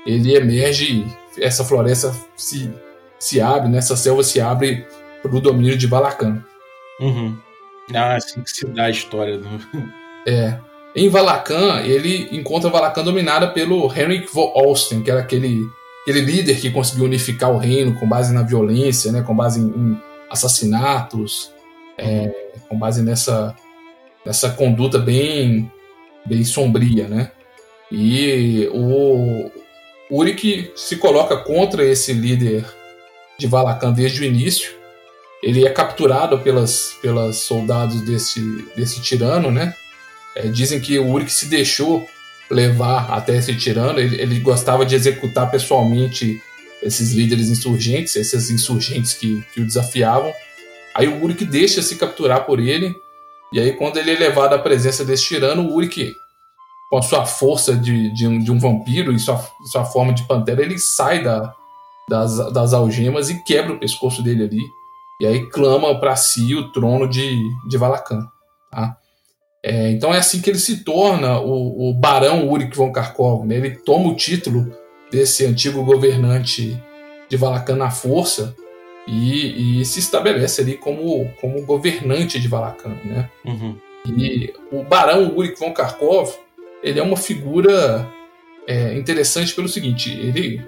ele emerge essa floresta se, se abre, né? essa selva se abre para o domínio de Valacan. Uhum. Ah, assim que se dá a história. Do... É. Em Valacan, ele encontra Valacan dominada pelo Henrik von Olsten, que era aquele aquele líder que conseguiu unificar o reino com base na violência, né, com base em, em assassinatos, é, com base nessa, nessa conduta bem, bem sombria, né? E o Uric se coloca contra esse líder de Valacan desde o início. Ele é capturado pelas, pelas soldados desse, desse tirano, né? É, dizem que o Uric se deixou levar até esse tirano. Ele, ele gostava de executar pessoalmente esses líderes insurgentes, esses insurgentes que, que o desafiavam. Aí o Uric deixa se capturar por ele, e aí quando ele é levado à presença desse tirano, o Uric, com a sua força de, de, um, de um vampiro e sua, sua forma de pantera, ele sai da, das, das algemas e quebra o pescoço dele ali. E aí clama para si o trono de, de Valacan. Tá? É, então é assim que ele se torna o, o Barão Uric von Karkov. Né? Ele toma o título desse antigo governante de Valacan na força e, e, se estabelece ali como, como governante de Valacan. Né? Uhum. E o Barão Uric von Karkov ele é uma figura é, interessante pelo seguinte: ele,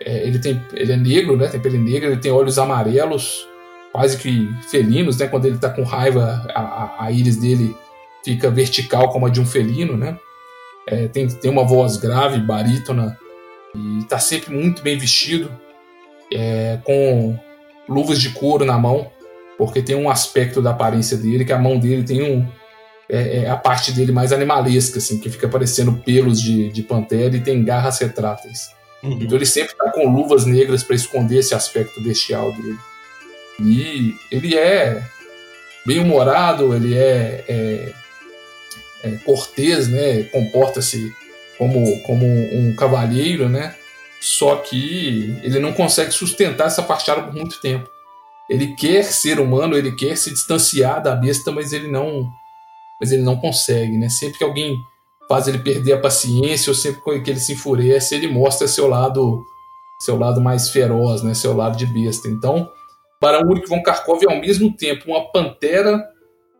é, ele, tem, ele é negro, né? tem pele negra, ele tem olhos amarelos, quase que felinos. Né? Quando ele está com raiva, a, a, íris dele fica vertical como a de um felino, né? É, tem, tem uma voz grave, barítona, e está sempre muito bem vestido, é, com luvas de couro na mão, porque tem um aspecto da aparência dele, que a mão dele tem um. É, é a parte dele mais animalesca, assim, que fica parecendo pelos de, de pantera e tem garras retráteis. Uhum. Então ele sempre está com luvas negras para esconder esse aspecto bestial dele. E ele é bem humorado, ele é, é é, cortês, né? Comporta-se como, como um cavalheiro, né? Só que ele não consegue sustentar essa fachada por muito tempo. Ele quer ser humano, ele quer se distanciar da besta, mas ele não, mas ele não consegue, né? Sempre que alguém faz ele perder a paciência ou sempre que ele se enfurece, ele mostra seu lado, seu lado mais feroz, né? Seu lado de besta. Então, Barão Ulrich von Karkov é ao mesmo tempo uma pantera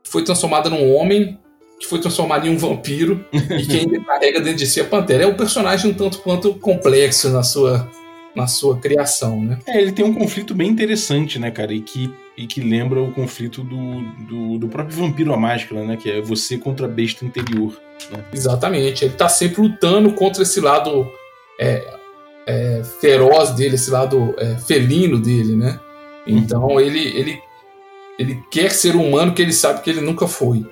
que foi transformada num homem que foi transformado em um vampiro e que ainda carrega dentro de si a Pantera. É um personagem um tanto quanto complexo na sua, na sua criação, né? É, ele tem um conflito bem interessante, né, cara? E que, e que lembra o conflito do, do, do próprio vampiro à máscara, né? Que é você contra a besta interior. Né? Exatamente. Ele tá sempre lutando contra esse lado é, é, feroz dele, esse lado é, felino dele, né? Então uhum. ele, ele, ele quer ser humano que ele sabe que ele nunca foi.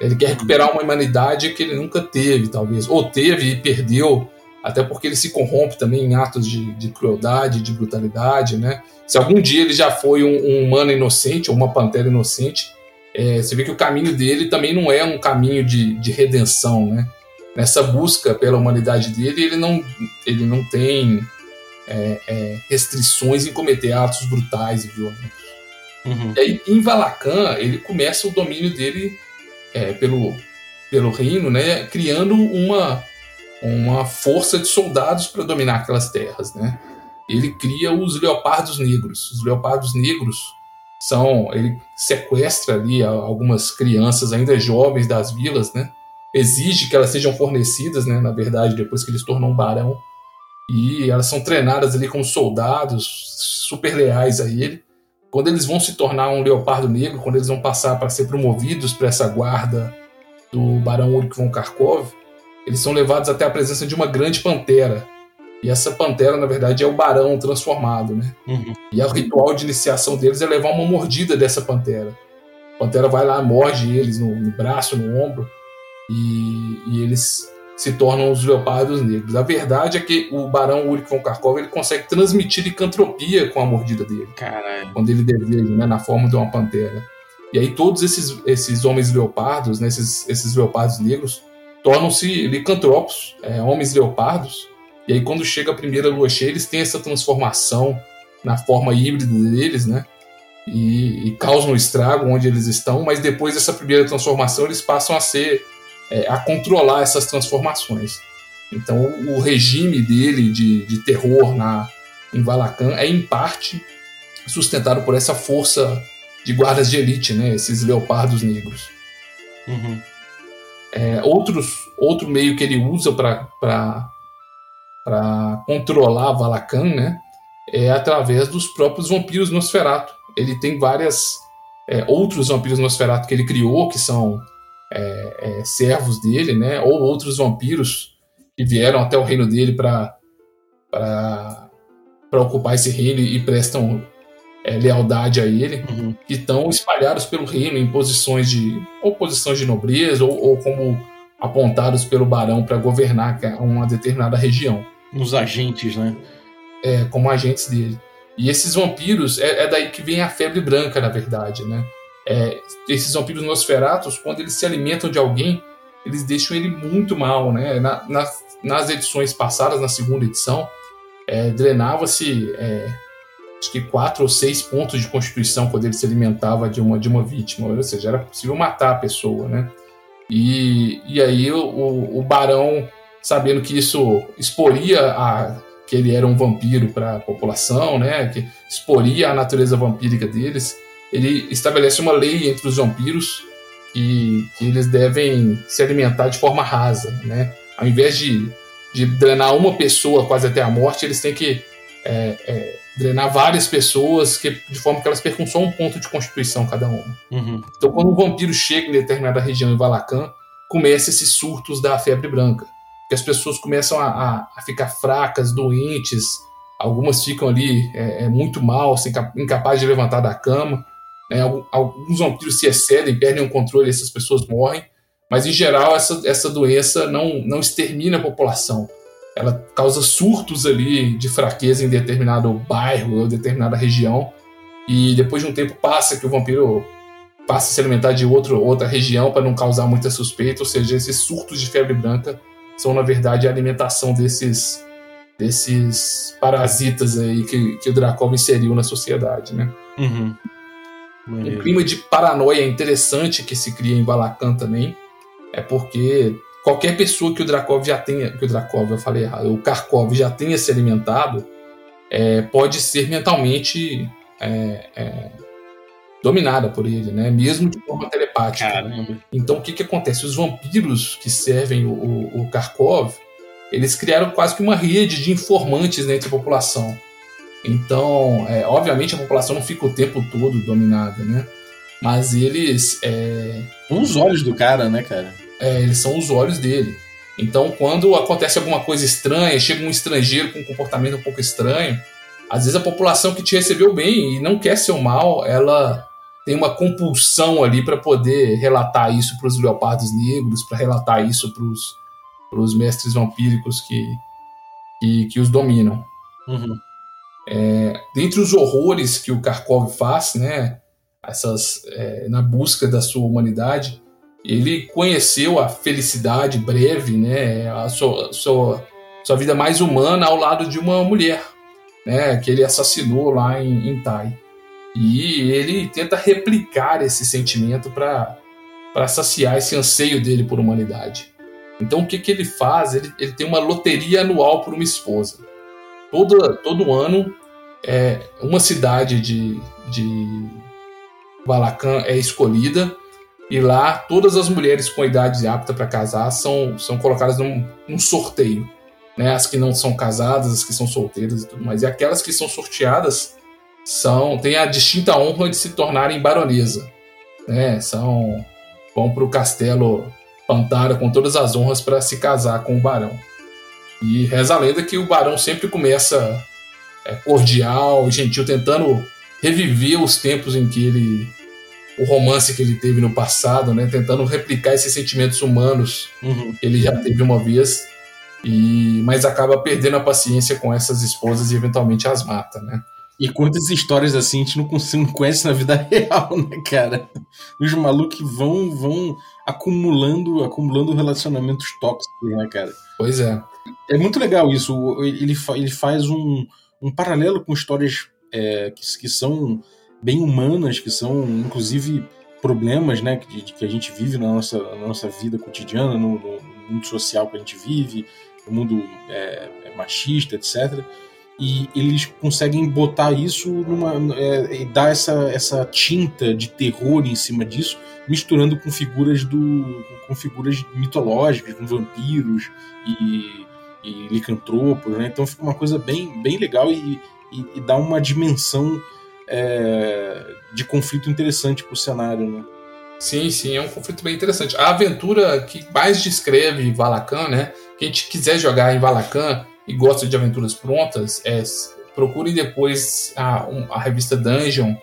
Ele quer recuperar uma humanidade que ele nunca teve, talvez. Ou teve e perdeu, até porque ele se corrompe também em atos de, de crueldade, de brutalidade, né? Se algum dia ele já foi um, um humano inocente, ou uma pantera inocente, é, você vê que o caminho dele também não é um caminho de, de redenção, né? Nessa busca pela humanidade dele, ele não, ele não tem é, é, restrições em cometer atos brutais e violentos. Uhum. E aí, em Valacan, ele começa o domínio dele é, pelo, pelo reino, né, criando uma, uma força de soldados para dominar aquelas terras. Né? Ele cria os leopardos negros. Os leopardos negros são. Ele sequestra ali algumas crianças ainda jovens das vilas, né? exige que elas sejam fornecidas, né, na verdade, depois que ele se tornou um barão. E elas são treinadas ali como soldados super leais a ele quando eles vão se tornar um leopardo negro, quando eles vão passar para ser promovidos para essa guarda do Barão Ulrich von Karkov, eles são levados até a presença de uma grande pantera. E essa pantera, na verdade, é o barão transformado, né? Uhum. E o ritual de iniciação deles é levar uma mordida dessa pantera. A pantera vai lá, morde eles no, no braço, no ombro, e, e eles se tornam os leopardos negros. A verdade é que o Barão Ulrich von Karkov ele consegue transmitir licantropia com a mordida dele. Caralho. Quando ele deseja, né, na forma de uma pantera. E aí todos esses, esses homens leopardos, né, esses, esses leopardos negros, tornam-se licantropos, é, homens leopardos. E aí quando chega a primeira lua cheia, eles têm essa transformação na forma híbrida deles, né? E, e causam estrago onde eles estão, mas depois dessa primeira transformação eles passam a ser é, a controlar essas transformações. Então, o regime dele de, de terror na, em Valacan é, em parte, sustentado por essa força de guardas de elite, né? esses leopardos negros. Uhum. É, outros, outro meio que ele usa para controlar Valacan né? é através dos próprios vampiros Nosferatu. Ele tem várias é, outros vampiros Nosferatu que ele criou, que são é, é, servos dele, né? Ou outros vampiros que vieram até o reino dele para para ocupar esse reino e prestam é, lealdade a ele, uhum. que estão espalhados pelo reino em posições de ou posições de nobreza ou, ou como apontados pelo barão para governar uma determinada região. Os agentes, né? É, como agentes dele. E esses vampiros é, é daí que vem a febre branca, na verdade, né? É, esses vampiros Nosferatus, quando eles se alimentam de alguém, eles deixam ele muito mal, né? Na, na, nas edições passadas, na segunda edição, é, drenava-se é, acho que quatro ou seis pontos de constituição quando ele se alimentava de uma, de uma vítima, ou seja, era possível matar a pessoa, né? E, e aí o, o barão, sabendo que isso exporia a, que ele era um vampiro para a população, né? Que exporia a natureza vampírica deles, ele estabelece uma lei entre os vampiros que, que eles devem se alimentar de forma rasa, né? Ao invés de, de drenar uma pessoa quase até a morte, eles têm que é, é, drenar várias pessoas que, de forma que elas percam só um ponto de constituição cada uma. Uhum. Então, quando um vampiro chega em determinada região em Valacan, começa esses surtos da febre branca. Que as pessoas começam a, a, a ficar fracas, doentes, algumas ficam ali é, é muito mal, incapazes de levantar da cama. Né? Alguns vampiros se excedem, perdem o controle essas pessoas morrem. Mas, em geral, essa, essa doença não, não extermina a população. Ela causa surtos ali de fraqueza em determinado bairro ou determinada região. E depois de um tempo passa que o vampiro passa a se alimentar de outro, outra região para não causar muita suspeita. Ou seja, esses surtos de febre branca são na verdade a alimentação desses desses parasitas aí que, que o Drakov inseriu na sociedade, né? Uhum. Um clima de paranoia interessante que se cria em Valakan também é porque qualquer pessoa que o Drakov já tenha, que o Drakov, eu falei errado, o Karkov já tenha se alimentado, é, pode ser mentalmente é, é, dominada por ele, né? Mesmo de forma telepática. Caramba. Então o que, que acontece? Os vampiros que servem o, o, o Karkov, eles criaram quase que uma rede de informantes entre a população. Então, é, obviamente a população não fica o tempo todo dominada, né? Mas eles. É, os olhos do cara, né, cara? é, eles são os olhos dele. Então, quando acontece alguma coisa estranha, chega um estrangeiro com um comportamento um pouco estranho, às vezes a população que te recebeu bem e não quer seu mal, ela tem uma compulsão ali para poder relatar isso para os leopardos negros, para relatar isso para os mestres vampíricos que, que, que os dominam. Uhum. Dentre os horrores que o Karkov faz, né, essas, é, na busca da sua humanidade, ele conheceu a felicidade breve, né, a sua, sua, sua vida mais humana ao lado de uma mulher, né, que ele assassinou lá em, em Tai. E ele tenta replicar esse sentimento para saciar esse anseio dele por humanidade. Então o que, que ele faz? Ele, ele tem uma loteria anual por uma esposa. Todo, todo ano, é, uma cidade de, de Valacan é escolhida e lá todas as mulheres com idade apta para casar são, são colocadas num, num sorteio. Né? As que não são casadas, as que são solteiras e tudo mais. E aquelas que são sorteadas são têm a distinta honra de se tornarem baronesa. Né? São vão para o castelo Pantara com todas as honras para se casar com o barão. E reza a lenda que o barão sempre começa é, cordial, gentil, tentando reviver os tempos em que ele o romance que ele teve no passado, né, tentando replicar esses sentimentos humanos Uhum. que ele já teve uma vez, e mas acaba perdendo a paciência com essas esposas e eventualmente as mata, né? E quantas histórias assim a gente não, cons- não conhece na vida real, né, cara? Os malucos vão, vão acumulando, acumulando relacionamentos tóxicos, né, cara? Pois é. É muito legal isso. Ele, fa- ele faz um, um paralelo com histórias é, que, que são bem humanas, que são, inclusive, problemas né, que, que a gente vive na nossa, na nossa vida cotidiana, no, no mundo social que a gente vive, no mundo é, é, machista, etc. E eles conseguem botar isso numa. é, e dar essa, essa tinta de terror em cima disso, misturando com figuras do. com figuras mitológicas, com vampiros e, e licantropos, né? Então fica uma coisa bem, bem legal e, e, e dá uma dimensão é, de conflito interessante pro cenário, né? Sim, sim, é um conflito bem interessante. A aventura que mais descreve Valacan, né? Quem quiser jogar em Valacan e gosta de aventuras prontas, é, procurem depois a, um- a revista Dungeon.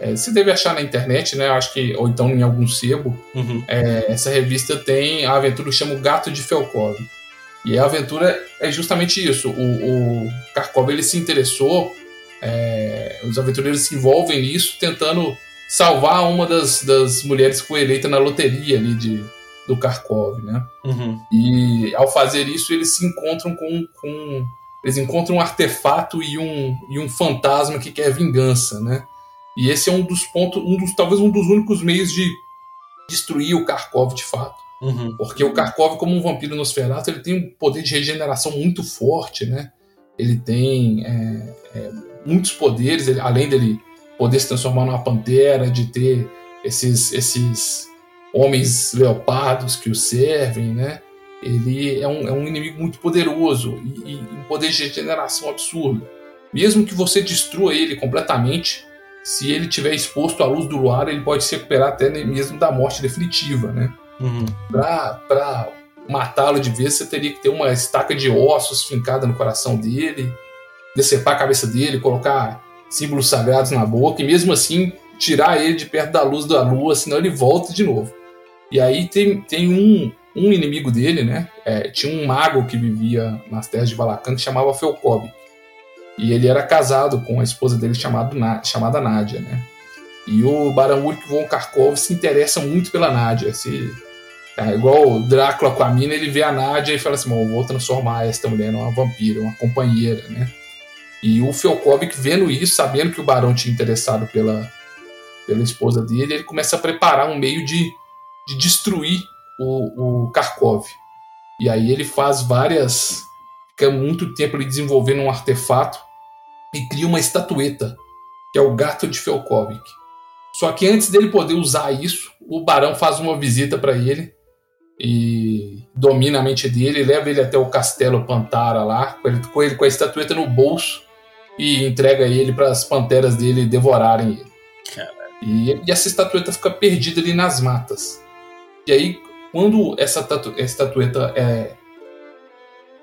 É, você deve achar na internet, né? Acho que ou então em algum sebo. Uhum. É, essa revista tem a aventura que chama O Gato de Felkov. E a aventura é justamente isso. O, o Karkov ele se interessou, é, os aventureiros se envolvem nisso, tentando salvar uma das, das mulheres que foi eleita na loteria ali de, do Karkov, né? Uhum. E ao fazer isso, eles se encontram com. com eles encontram um artefato e um, e um fantasma que quer vingança, né? E esse é um dos pontos, um dos, talvez um dos únicos meios de destruir o Karkov de fato. Uhum. Porque o Karkov, como um vampiro Nosferatu, ele tem um poder de regeneração muito forte, né? Ele tem é, é, muitos poderes, ele- além dele poder se transformar numa pantera, de ter esses, esses homens leopardos que o servem, né? Ele é um, é um inimigo muito poderoso e, e um poder de regeneração absurdo. Mesmo que você destrua ele completamente, se ele estiver exposto à luz do luar, ele pode se recuperar até mesmo da morte definitiva, né? Uhum. Pra matá-lo de vez, você teria que ter uma estaca de ossos fincada no coração dele, decepar a cabeça dele, colocar símbolos sagrados na boca, e mesmo assim tirar ele de perto da luz da lua, senão ele volta de novo. E aí tem, tem um, um inimigo dele, né? É, tinha um mago que vivia nas terras de Valacan que chamava Felkob. E ele era casado com a esposa dele chamado, chamada Nádia, né? E o Barão Ulrich von Karkov se interessa muito pela Nádia. Se, É, igual o Drácula com a mina, ele vê a Nádia e fala assim: Bom, vou transformar esta mulher numa vampira, uma companheira, né? E o Felkovic, vendo isso, sabendo que o barão tinha interessado pela, pela esposa dele, ele começa a preparar um meio de, de destruir o, o Kharkov. E aí ele faz várias. Fica muito tempo ali desenvolvendo um artefato e cria uma estatueta, que é o gato de Felkovic. Só que antes dele poder usar isso, o barão faz uma visita para ele e domina a mente dele, leva ele até o castelo Pantara lá, com ele, com, ele, com a estatueta no bolso e entrega ele para as panteras dele devorarem ele. E, e, essa estatueta fica perdida ali nas matas. E aí, quando essa estatueta é.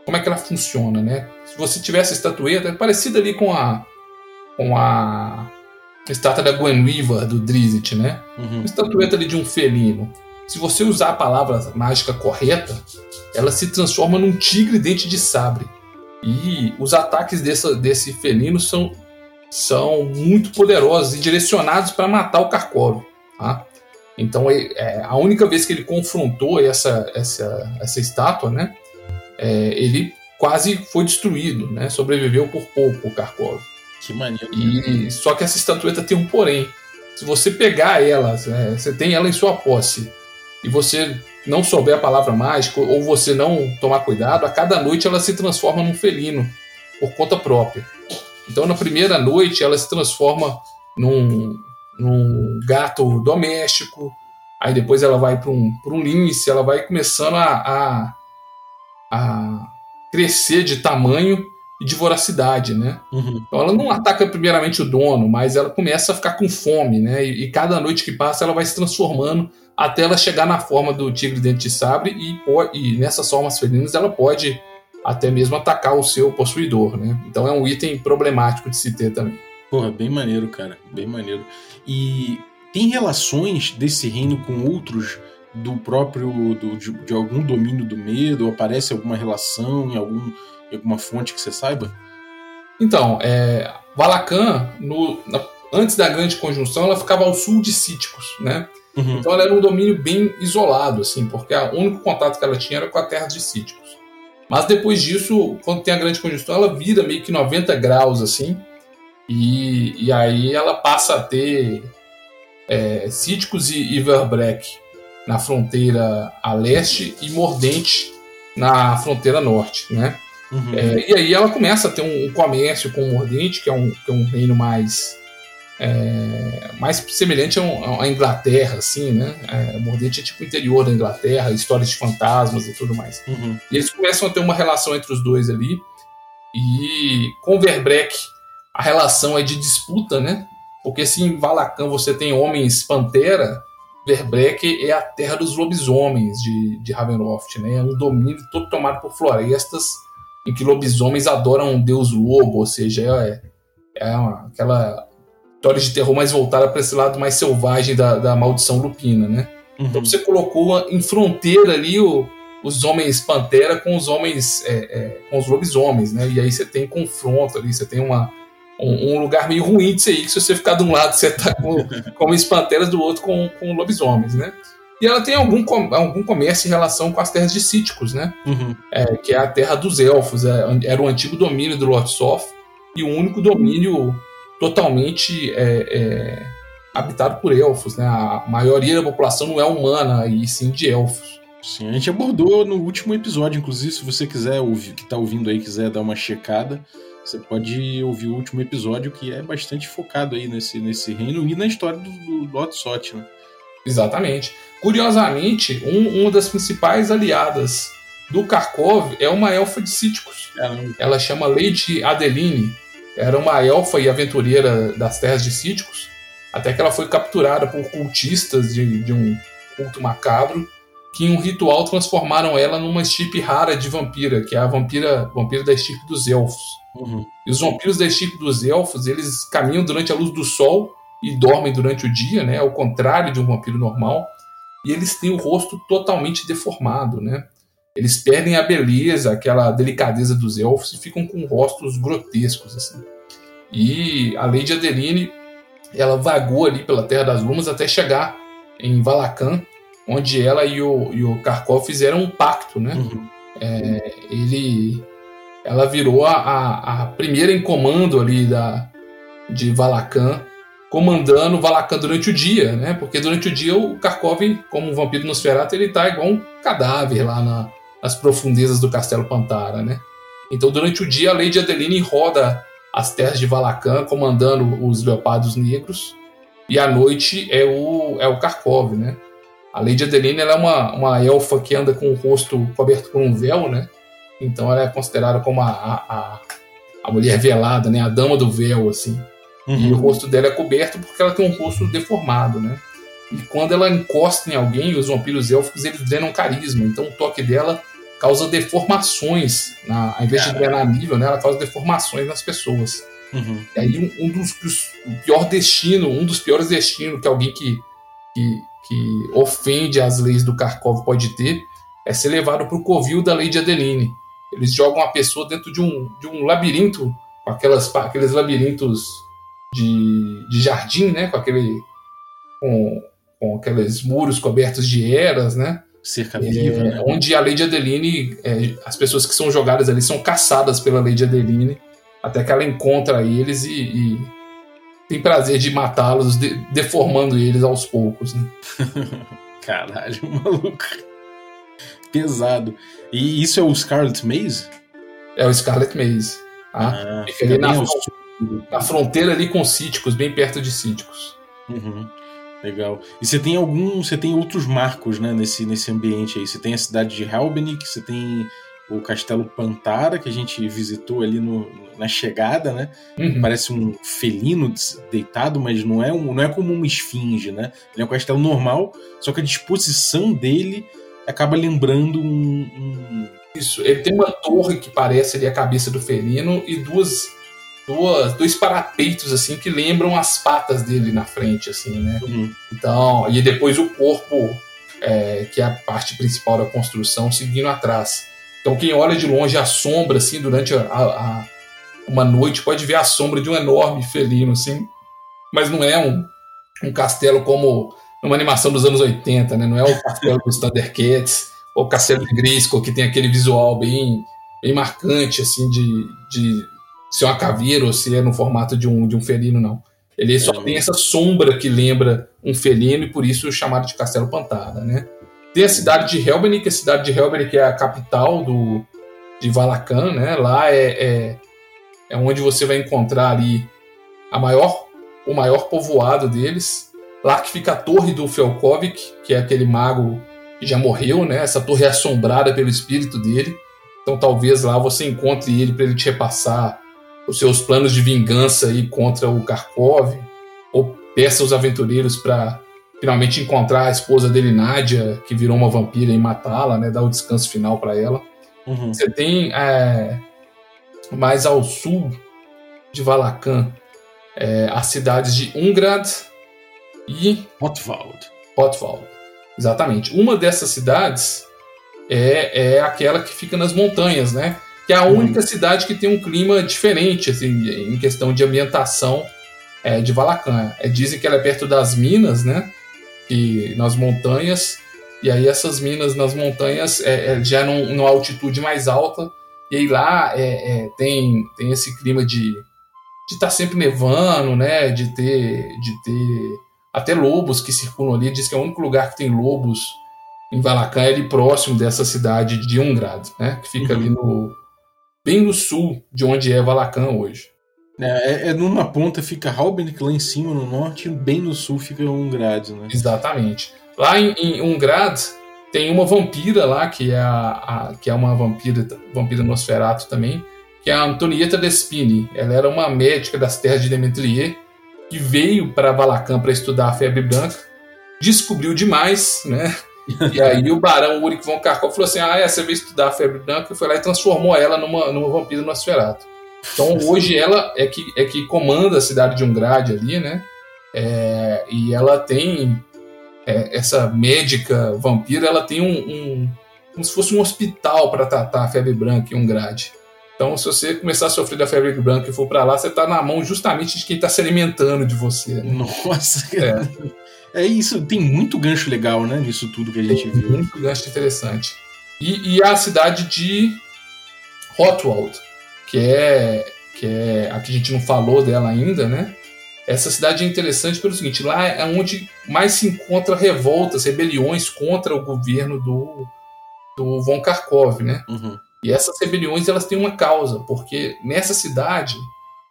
Como é que ela funciona, né? Se você tiver essa estatueta, é parecida ali com a. com a. estátua da Gwenwiva do Drizzt, né? Uhum. Uma estatueta ali de um felino. Se você usar a palavra mágica correta, ela se transforma num tigre dente de sabre. E os ataques desse, desse felino são, são muito poderosos e direcionados para matar o Karkov. Tá? Então, é, é, a única vez que ele confrontou essa, essa, essa estátua, né, é, ele quase foi destruído, né, sobreviveu por pouco o Karkov. Que maneiro. E, só que essa estatueta tem um porém. Se você pegar ela, é, você tem ela em sua posse, e você não souber a palavra mágica ou você não tomar cuidado, a cada noite ela se transforma num felino por conta própria. Então na primeira noite ela se transforma num, num gato doméstico, aí depois ela vai para um, um lince, ela vai começando a, a, a crescer de tamanho e de voracidade, né? Uhum. Então ela não ataca primeiramente o dono, mas ela começa a ficar com fome, né? E, e, cada noite que passa ela vai se transformando até ela chegar na forma do tigre dente de sabre e, e nessas formas felinas ela pode até mesmo atacar o seu possuidor, né? Então é um item problemático de se ter também. Porra, bem maneiro, cara, bem maneiro. E tem relações desse reino com outros do próprio do, de, de algum domínio do medo? Aparece alguma relação em algum alguma fonte que você saiba? Então, é, Valacan, no, na, antes da grande conjunção, ela ficava ao sul de Cíticos, né? Uhum. Então ela era um domínio bem isolado, assim, porque o único contato que ela tinha era com a terra de Cíticos. Mas depois disso, quando tem a grande conjunção, ela vira meio que 90 graus, assim, e, e aí ela passa a ter é, Cíticos e Iverbreck na fronteira a leste e Mordente na fronteira norte, né? Uhum. É, e aí ela começa a ter um, um, comércio com o Mordente, que é um, que é um reino mais é, mais semelhante à Inglaterra, assim, né? É, Mordente é tipo o interior da Inglaterra, histórias de fantasmas e tudo mais. Uhum. E eles começam a ter uma relação entre os dois ali. E com Verbreck a relação é de disputa, né? Porque se em Valacan você tem homens pantera, Verbreck é a terra dos lobisomens de, de Ravenloft, né? É um domínio todo tomado por florestas em que lobisomens adoram um deus lobo, ou seja, é, é uma, aquela história de terror mais voltada para esse lado mais selvagem da, da maldição lupina, né? Uhum. Então você colocou em fronteira ali o, os homens pantera com os homens é, é, com os lobisomens, né? E aí você tem confronto ali, você tem uma, um, um, lugar meio ruim de ser aí, que se você ficar de um lado você tá com, com homens panteras, do outro com, com lobisomens, né? E ela tem algum, algum comércio em relação com as terras de Cíticos, né? Uhum. É, que é a terra dos elfos. É, era o antigo domínio do Lord Soth e o único domínio totalmente é, é, habitado por elfos, né? A maioria da população não é humana, e sim de elfos. Sim, a gente abordou no último episódio, inclusive, se você quiser ouvir, que está ouvindo aí, quiser dar uma checada, você pode ouvir o último episódio, que é bastante focado aí nesse, nesse reino e na história do, do Lord né? Exatamente. Curiosamente, um, uma das principais aliadas do Karkov é uma elfa de Cíticos. Ela chama Lady Adeline. Era uma elfa e aventureira das terras de Cíticos, até que ela foi capturada por cultistas de, de um culto macabro, que em um ritual transformaram ela numa estirpe rara de vampira, que é a vampira, vampira da estirpe dos elfos. Uhum. E os vampiros da estirpe dos elfos, eles caminham durante a luz do sol e dormem durante o dia, né? Ao contrário de um vampiro normal e eles têm o rosto totalmente deformado, né? Eles perdem a beleza, aquela delicadeza dos elfos e ficam com rostos grotescos, assim. E a Lady Adeline, ela vagou ali pela Terra das Lumas até chegar em Valacan, onde ela e o, e o Karkov fizeram um pacto, né? Uhum. É, ele, ela virou a, a, primeira em comando ali da, de Valakan, comandando Valakan durante o dia, né? Porque durante o dia o Karkov, como um vampiro Nosferatu, ele tá igual um cadáver lá na, nas profundezas do Castelo Pantara, né? Então durante o dia a Lady Adeline roda as terras de Valakan, comandando os Leopardos Negros, e à noite é o, é o Karkov, né? A Lady Adeline é uma, uma elfa que anda com o rosto coberto por um véu, né? Então ela é considerada como a, a, a mulher velada, né? A dama do véu, assim. Uhum. E o rosto dela é coberto porque ela tem um rosto deformado, né? E quando ela encosta em alguém, os vampiros élficos eles drenam carisma. Então o toque dela causa deformações. Na, ao invés de drenar nível, né, ela causa deformações nas pessoas. Uhum. E aí um, um dos, o pior destino, um dos piores destinos que alguém que, que, que ofende as leis do Kharkov pode ter é ser levado para o covil da lei de Adeline. Eles jogam a pessoa dentro de um, de um labirinto, com aquelas, aqueles labirintos de, de jardim, né? Com aquele. Com, com aqueles muros cobertos de eras, né? Cerca viva, é, né? Onde a Lady Adeline, é, as pessoas que são jogadas ali são caçadas pela Lady Adeline, até que ela encontra eles e, e tem prazer de matá-los, de, deformando eles aos poucos. Né? Caralho, maluco. Pesado. E isso é o Scarlet Maze? É o Scarlet Maze. Tá? Ah, Fica ali na, na, fronteira ali com Cíticos, bem perto de Cíticos. Uhum. Legal. E você tem algum. Você tem outros marcos, né, nesse, nesse ambiente aí. Você tem a cidade de Helbenik, você tem o Castelo Pantara, que a gente visitou ali no, na chegada, né? Uhum. Parece um felino deitado, mas não é, um, não é como uma esfinge, né? Ele é um castelo normal, só que a disposição dele acaba lembrando um, um... Isso, ele tem uma torre que parece ali a cabeça do felino e duas, duas dois parapeitos assim que lembram as patas dele na frente, assim, né? Uhum. Então, e depois o corpo, é, que é a parte principal da construção, seguindo atrás. Então quem olha de longe a sombra, assim, durante a, a, uma noite, pode ver a sombra de um enorme felino, assim. Mas não é um, um castelo como numa animação dos anos 80, né? Não é o castelo dos Thundercats ou o castelo de Grisco, que tem aquele visual bem, bem marcante, assim, de, de ser uma caveira ou se é no formato de um, de um felino, não. Ele só é. tem essa sombra que lembra um felino e por isso chamado de Castelo Pantara, né? Tem a cidade de Helbenik, a cidade de Helbenik é a capital do, de Valakan, né? Lá é, é, é, onde você vai encontrar ali a maior, o maior povoado deles. Lá que fica a torre do Felkovic, que é aquele mago que já morreu, né? Essa torre é assombrada pelo espírito dele. Então talvez lá você encontre ele para ele te repassar os seus planos de vingança aí contra o Karkov, ou peça os aventureiros para finalmente encontrar a esposa dele, Nádia, que virou uma vampira, e matá-la, né? Dar o descanso final para ela. Uhum. Você tem é, mais ao sul de Valakan é, as cidades de Ungrad e Hotwald. Hotwald. Exatamente. Uma dessas cidades é, é aquela que fica nas montanhas, né? Que é a única uhum. cidade que tem um clima diferente, assim, em questão de ambientação é, de Valakan. É, dizem que ela é perto das minas, né? e nas montanhas. E aí essas minas nas montanhas é, é, já num, numa altitude mais alta. E aí lá é, é tem, tem esse clima de de estar tá sempre nevando, né? De ter de ter até lobos que circulam ali. Diz que é o único lugar que tem lobos em Valacan é ali próximo dessa cidade de Ungrad, né? Que fica uhum. ali no bem no sul de onde é Valacan hoje. É, é, é, numa ponta fica Halbenik lá em cima no norte, e bem no sul fica Ungrad, né? Exatamente. Lá em, em Ungrad tem uma vampira lá que é a, a, que é uma vampira vampira Nosferatu também, que é a Antonieta Despini. Ela era uma médica das terras de Demetrier que veio para Valacan para estudar a febre branca, descobriu demais, né? E aí o barão Ulrich von Karkov falou assim: "Ah, é, você veio estudar a febre branca", e foi lá e transformou ela numa numa vampira Nosferatu. Então hoje ela é que, é que comanda a cidade de Ungrad ali, né? É, e ela tem é, essa médica vampira, ela tem um, um, como se fosse um hospital para tratar a febre branca em Ungrad. Então, se você começar a sofrer da febre branca e for para lá, você tá na mão justamente de quem tá se alimentando de você. Né? Nossa, é. É isso, tem muito gancho legal, né, nisso tudo que a gente tem viu. Muito gancho interessante. E, e a cidade de Hotwald, que é, que é a que a gente não falou dela ainda, né? Essa cidade é interessante pelo seguinte: lá é onde mais se encontra revoltas, rebeliões contra o governo do, do Von Kharkov, né? Uhum. E essas rebeliões elas têm uma causa, porque nessa cidade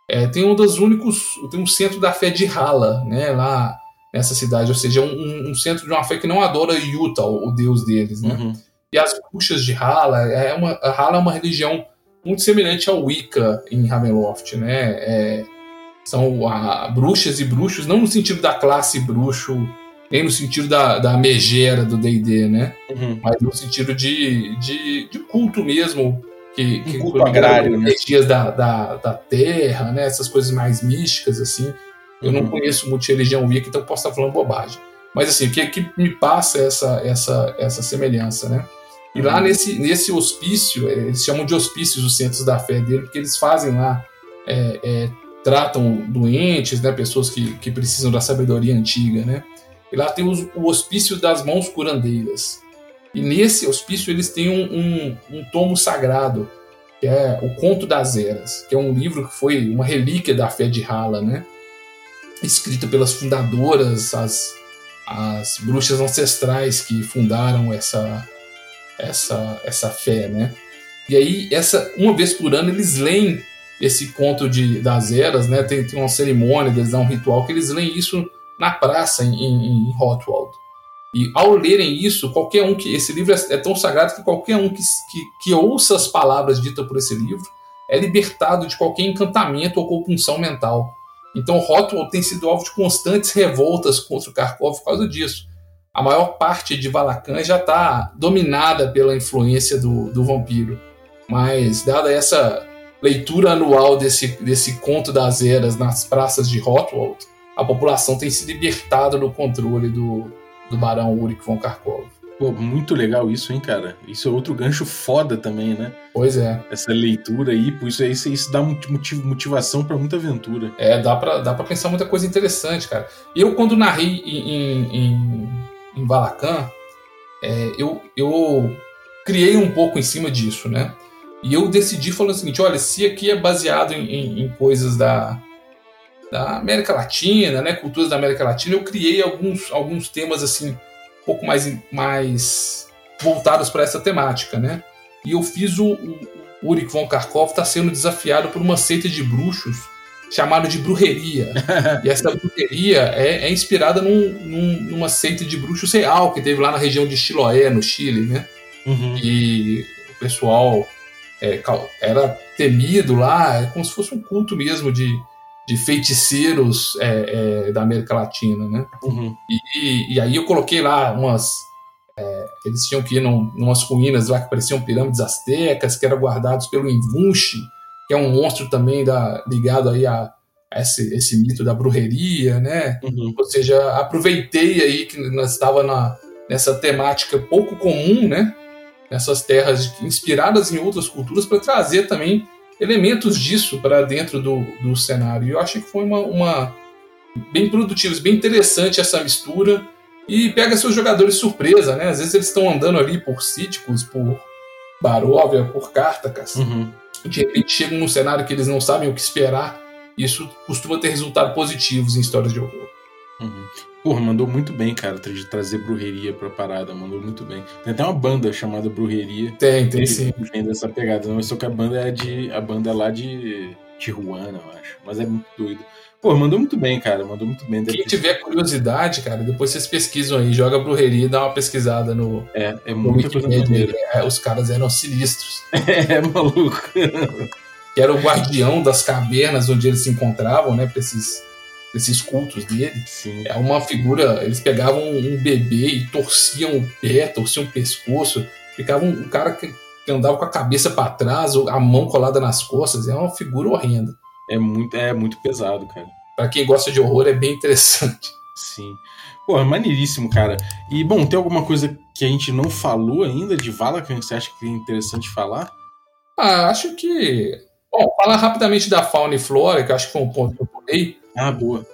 é, tem um dos únicos, tem um centro da fé de Hala, né? Lá nessa cidade, ou seja, um, um centro de uma fé que não adora Yuta, o, o deus deles, né? Uhum. E as bruxas de Hala, é uma, a Hala é uma religião muito semelhante ao Wicca em Ravenloft, né? É, são a, bruxas e bruxos, não no sentido da classe bruxo nem no sentido da, da megera do D&D, né? Uhum. Mas no sentido de, de, de culto mesmo, que, que um culto agrário, né? energias da, da, da terra, né? Essas coisas mais místicas, assim. Eu Uhum. não conheço muito de religião wicca, então posso estar falando bobagem. Mas assim, o que, que me passa essa, essa, essa semelhança, né? E lá Uhum. nesse, nesse hospício, eh, eles chamam de hospícios os centros da fé dele, porque eles fazem lá, é, é, tratam doentes, né, pessoas que, que precisam da sabedoria antiga, né? E lá tem os- o hospício das mãos curandeiras. E nesse hospício eles têm um, um, um tomo sagrado, que é o Conto das Eras, que é um livro que foi uma relíquia da fé de Hala, né? Escrito pelas fundadoras, as, as bruxas ancestrais que fundaram essa, essa, essa fé, né? E aí, essa, uma vez por ano, eles leem esse conto de, das eras, né? Tem, tem uma cerimônia, eles dão um ritual que eles leem isso na praça em, em, em. E ao lerem isso, qualquer um que. Esse livro é, é tão sagrado que qualquer um que, que, que ouça as palavras ditas por esse livro é libertado de qualquer encantamento ou compulsão mental. Então, Hotwald tem sido alvo de constantes revoltas contra o Kharkov por causa disso. A maior parte de Valakan já está dominada pela influência do, do vampiro. Mas, dada essa leitura anual desse, desse conto das eras nas praças de Hotwald, a população tem se libertado do controle do, do barão Ulrich von Kharkov. Pô, muito legal isso, hein, cara? Isso é outro gancho foda também, né? Pois é. Essa leitura aí, por isso aí isso, isso dá motiv- motivação pra muita aventura. É, dá pra, dá pra pensar muita coisa interessante, cara. Eu, quando narrei em, em, em, Valakan, é, eu, eu criei um pouco em cima disso, né? E eu decidi falando o seguinte: olha, se aqui é baseado em, em, em coisas da, da América Latina, né? Culturas da América Latina, eu criei alguns, alguns temas assim, pouco mais, mais voltados para essa temática, né? E eu fiz o, o Ulrich von Kharkov está sendo desafiado por uma seita de bruxos chamado de brujeria. e essa brujeria é, é inspirada num, num- numa seita de bruxos real que teve lá na região de Chiloé, no Chile, né? Uhum. E o pessoal é, era temido lá, é como se fosse um culto mesmo de, de feiticeiros é, é, da América Latina, né? Uhum. E, e aí eu coloquei lá umas. é, eles tinham que ir num, numas ruínas lá que pareciam pirâmides astecas, que eram guardados pelo Invunchi, que é um monstro também da, ligado aí a, a esse, esse mito da brujeria, né? Uhum. Ou seja, aproveitei aí que nós estava na, nessa temática pouco comum, né? Nessas terras inspiradas em outras culturas para trazer também elementos disso para dentro do, do cenário. E eu achei que foi uma, uma bem produtivo, bem interessante essa mistura e pega seus jogadores surpresa, né? Às vezes eles estão andando ali por Síticos, por Baróvia, por Cartacas, Uhum. de repente chegam num cenário que eles não sabem o que esperar. Isso costuma ter resultados positivos em histórias de horror. Uhum. Porra, mandou muito bem, cara, de trazer brujeria pra parada, mandou muito bem. Tem até uma banda chamada Brujeria. Tem, tem sim. Vem dessa pegada, não, só que a banda é de. A banda é lá de Tijuana, eu acho. Mas é muito doido. Pô, mandou muito bem, cara. Mandou muito bem. Quem tiver curiosidade, cara, depois vocês pesquisam aí, joga brujeria e dá uma pesquisada no, É, é no muita coisa maneira. É, os caras eram sinistros. É, maluco. Que era o guardião das cavernas onde eles se encontravam, né? Pra esses, pra esses cultos dele. Sim. É uma figura. Eles pegavam um bebê e torciam o pé, torciam o pescoço. Ficava um, cara que, que andava com a cabeça para trás, a mão colada nas costas. É uma figura horrenda. É muito, é muito pesado, cara. Pra quem gosta de horror, é bem interessante. Sim. Pô, é maneiríssimo, cara. E, bom, tem alguma coisa que a gente não falou ainda de Valakan que você acha que é interessante falar? Ah, acho que. Bom, falar rapidamente da fauna e flora, que acho que foi um ponto que eu pulei. Ah, boa.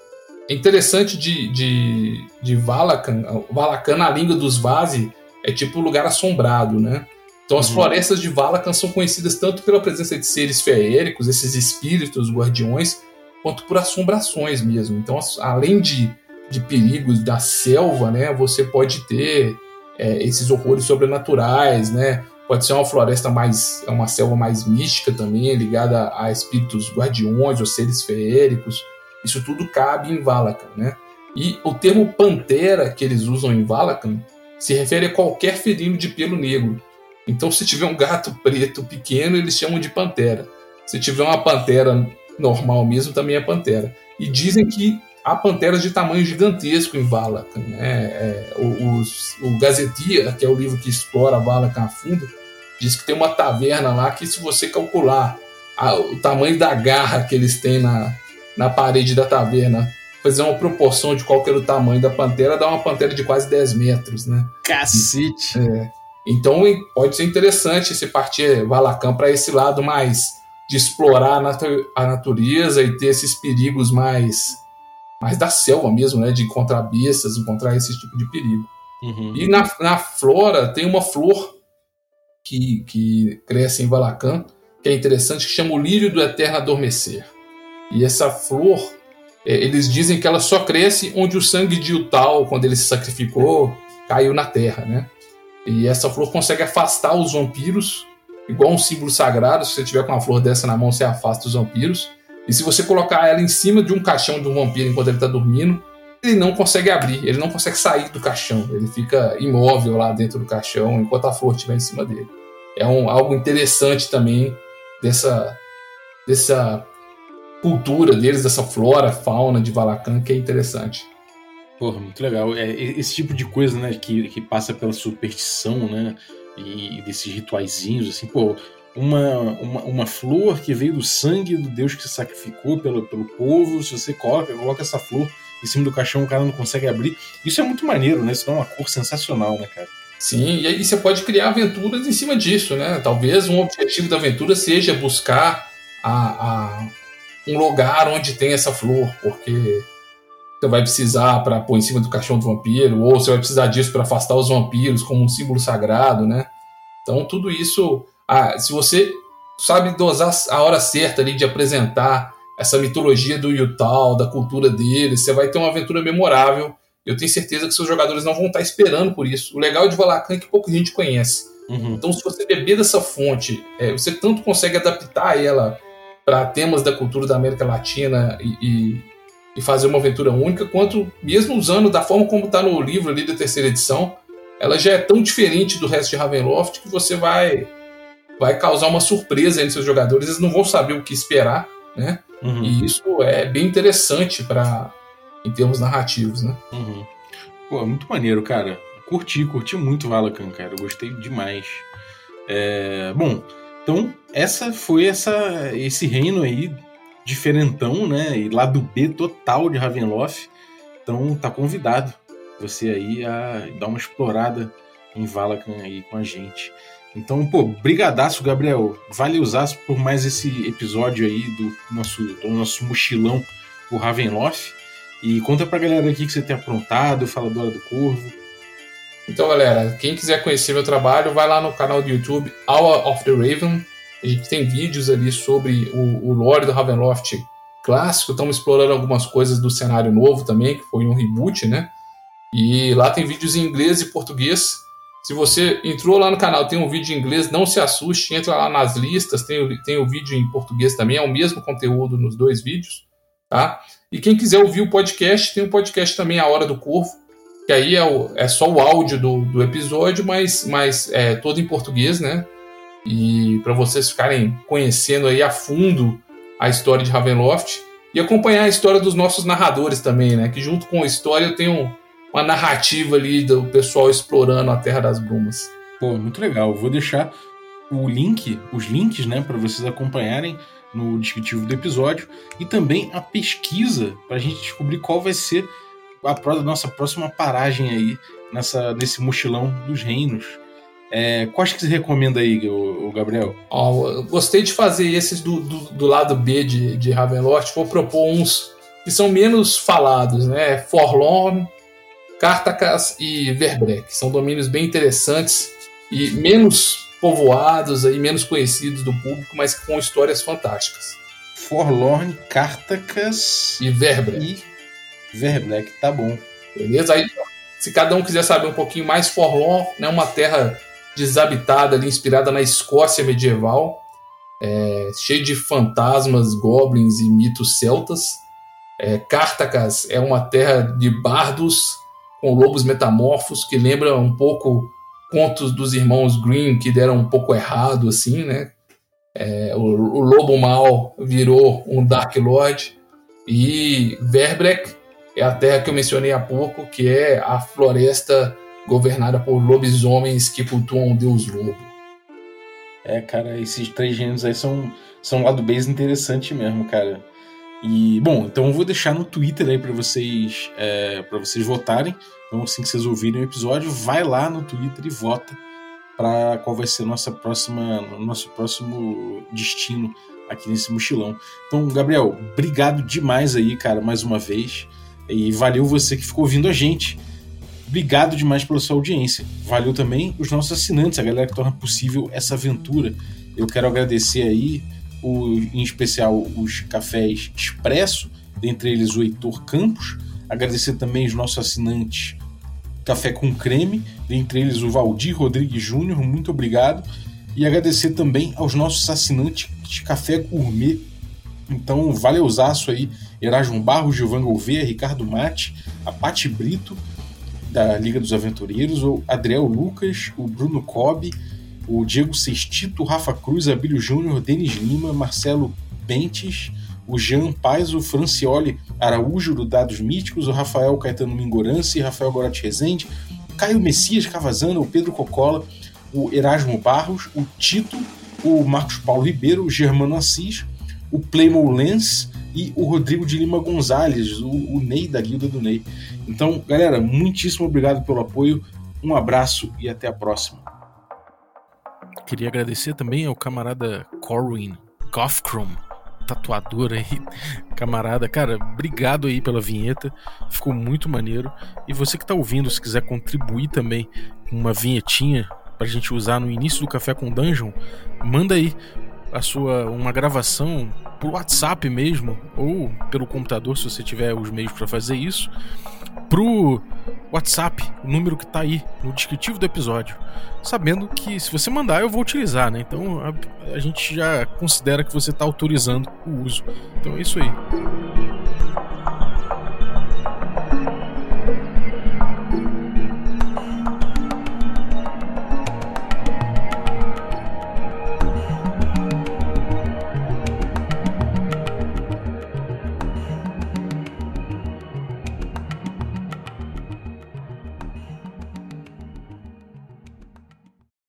É interessante de, de, de Valakan. Valakan, na língua dos Vazi, é tipo lugar assombrado, né? Então, as uhum. florestas de Valakan são conhecidas tanto pela presença de seres feéricos, esses espíritos guardiões, quanto por assombrações mesmo. Então, além de, de perigos da selva, né, você pode ter é, esses horrores sobrenaturais, né? Pode ser uma floresta mais, é uma selva mais mística também, ligada a espíritos guardiões ou seres feéricos. Isso tudo cabe em Valakan, né? E o termo pantera que eles usam em Valakan se refere a qualquer felino de pelo negro. Então, se tiver um gato preto pequeno, eles chamam de pantera. Se tiver uma pantera normal mesmo, também é pantera. E dizem que há panteras de tamanho gigantesco em Valakan. Né? É, o, o Gazetia, que é o livro que explora Valakan a fundo, diz que tem uma taverna lá que, se você calcular a, o tamanho da garra que eles têm na, na parede da taverna, fazer uma proporção de qual que era o tamanho da pantera, dá uma pantera de quase 10 metros, né? Cacete! É. Então pode ser interessante se partir Valacan para esse lado mais de explorar a, natu a, natureza e ter esses perigos mais, mais da selva mesmo, né? De encontrar bestas, encontrar esse tipo de perigo. Uhum. E na, na flora tem uma flor que, que cresce em Valacan, que é interessante, que chama o lírio do eterno adormecer. E essa flor, é, eles dizem que ela só cresce onde o sangue de Utal, quando ele se sacrificou, caiu na terra, né? E essa flor consegue afastar os vampiros, igual um símbolo sagrado. Se você tiver com uma flor dessa na mão, você afasta os vampiros. E se você colocar ela em cima de um caixão de um vampiro enquanto ele está dormindo, ele não consegue abrir, ele não consegue sair do caixão. Ele fica imóvel lá dentro do caixão enquanto a flor estiver em cima dele. É um, algo interessante também dessa, dessa cultura deles, dessa flora, fauna de Valacan, que é interessante. Porra, muito legal. É, esse tipo de coisa, né, que, que passa pela superstição, né, e, e desses rituaizinhos, assim, pô, uma, uma, uma, flor que veio do sangue do Deus que se sacrificou pelo, pelo povo, se você coloca, coloca essa flor em cima do caixão, o cara não consegue abrir. Isso é muito maneiro, né? Isso dá uma cor sensacional, né, cara? Sim, e aí você pode criar aventuras em cima disso, né? Talvez um objetivo da aventura seja buscar a, a um lugar onde tem essa flor, porque você vai precisar para pôr em cima do caixão do vampiro, ou você vai precisar disso para afastar os vampiros como um símbolo sagrado, né? Então tudo isso, ah, se você sabe dosar a hora certa ali de apresentar essa mitologia do Yutal, da cultura dele, você vai ter uma aventura memorável. Eu tenho certeza que seus jogadores não vão estar esperando por isso. O legal de Valacan é que pouca gente conhece. Uhum. Então, se você beber dessa fonte, é, você tanto consegue adaptar ela para temas da cultura da América Latina e, e, e, fazer uma aventura única, quanto mesmo usando da forma como está no livro ali da terceira edição, ela já é tão diferente do resto de Ravenloft que você vai vai causar uma surpresa entre seus jogadores, eles não vão saber o que esperar, né? Uhum. E isso é bem interessante para em termos narrativos, né? Uhum. Pô, muito maneiro, cara. Curti, curti muito Valacan, cara. Eu gostei demais. É... Bom, então, essa foi essa esse reino aí diferentão, né? E lá do B total de Ravenloft. Então, tá convidado você aí a dar uma explorada em Valakan aí com a gente. Então, pô, brigadaço, Gabriel. Vale usar por mais esse episódio aí do nosso, do nosso mochilão por Ravenloft. E conta pra galera aqui que você tem aprontado, Faladora do Corvo. Então, galera, quem quiser conhecer meu trabalho, vai lá no canal do YouTube Hour of the Raven. A gente tem vídeos ali sobre o, o lore do Ravenloft clássico. Estamos explorando algumas coisas do cenário novo também, que foi um reboot, né? E lá tem vídeos em inglês e português. Se você entrou lá no canal, tem um vídeo em inglês, não se assuste, entra lá nas listas, tem, tem o vídeo em português também, é o mesmo conteúdo nos dois vídeos, tá? E quem quiser ouvir o podcast, tem um podcast também, A Hora do Corvo, que aí é, o, é só o áudio do, do episódio, mas, mas é todo em português, né? E para vocês ficarem conhecendo aí a fundo a história de Ravenloft e acompanhar a história dos nossos narradores também, né? Que junto com a história tenho uma narrativa ali do pessoal explorando a Terra das Brumas. Pô, muito legal. Vou deixar o link, os links, né, para vocês acompanharem no descritivo do episódio e também a pesquisa para a gente descobrir qual vai ser a nossa próxima paragem aí nessa, nesse mochilão dos reinos. É, quais que você recomenda aí, o, Gabriel? Eu gostei de fazer esses do, do, do lado B de, de Ravenloft. Vou propor uns que são menos falados, né? Forlorn, Cartacas e Verbrek. São domínios bem interessantes e menos povoados e menos conhecidos do público, mas com histórias fantásticas. Forlorn, Cartacas e Verbrek. E Verbrek, tá bom. Beleza? Aí, se cada um quiser saber um pouquinho mais, Forlorn né, uma terra desabitada ali, inspirada na Escócia medieval, é, cheio de fantasmas, goblins e mitos celtas. É, Cartacas é uma terra de bardos com lobos metamorfos que lembra um pouco contos dos irmãos Green que deram um pouco errado assim, né? É, o, o, lobo mal virou um Dark Lord e Verbrek é a terra que eu mencionei há pouco, que é a floresta governada por lobisomens que cultuam o deus lobo. É, cara, esses três gêneros aí são, são um lado bem interessante mesmo, cara. E, bom, então eu vou deixar no Twitter aí para vocês é, para vocês votarem. Então, assim que vocês ouvirem o episódio, vai lá no Twitter e vota para qual vai ser nossa próxima, nosso próximo destino aqui nesse mochilão. Então, Gabriel, obrigado demais aí, cara, mais uma vez. E valeu você que ficou ouvindo a gente. Obrigado demais pela sua audiência. Valeu também os nossos assinantes, a galera que torna possível essa aventura. Eu quero agradecer aí, o, em especial, os cafés Expresso, dentre eles o Heitor Campos. Agradecer também os nossos assinantes Café com Creme, dentre eles o Valdir Rodrigues Júnior, muito obrigado. E agradecer também aos nossos assinantes de Café Gourmet. Então, valeuzaço aí, Erasmo Barros, Gilvan Gouveia, Ricardo Mate, a Pati Brito, da Liga dos Aventureiros, o Adriel Lucas, o Bruno Cobb, o Diego Sextito, o Rafa Cruz, Abílio Júnior, Denis Lima, Marcelo Bentes, o Jean Paz, o Francioli Araújo, do Dados Míticos, o Rafael Caetano Mingorance, Rafael Gorati Rezende, Caio Messias Cavazana, o Pedro Cocola, o Erasmo Barros, o Tito, o Marcos Paulo Ribeiro, o Germano Assis, o Playmo Lens e o Rodrigo de Lima Gonzalez, o, o Ney da Guilda do Ney. Então, galera, muitíssimo obrigado pelo apoio, um abraço e até a próxima. Queria agradecer também ao camarada Corwin Gothcrom, tatuador aí, camarada. Cara, obrigado aí pela vinheta, ficou muito maneiro. E você que tá ouvindo, se quiser contribuir também com uma vinhetinha pra gente usar no início do Café com Dungeon, manda aí a sua uma gravação por WhatsApp mesmo ou pelo computador se você tiver os meios para fazer isso pro WhatsApp, o número que tá aí no descritivo do episódio, sabendo que se você mandar eu vou utilizar, né? Então a, a gente já considera que você tá autorizando o uso. Então é isso aí.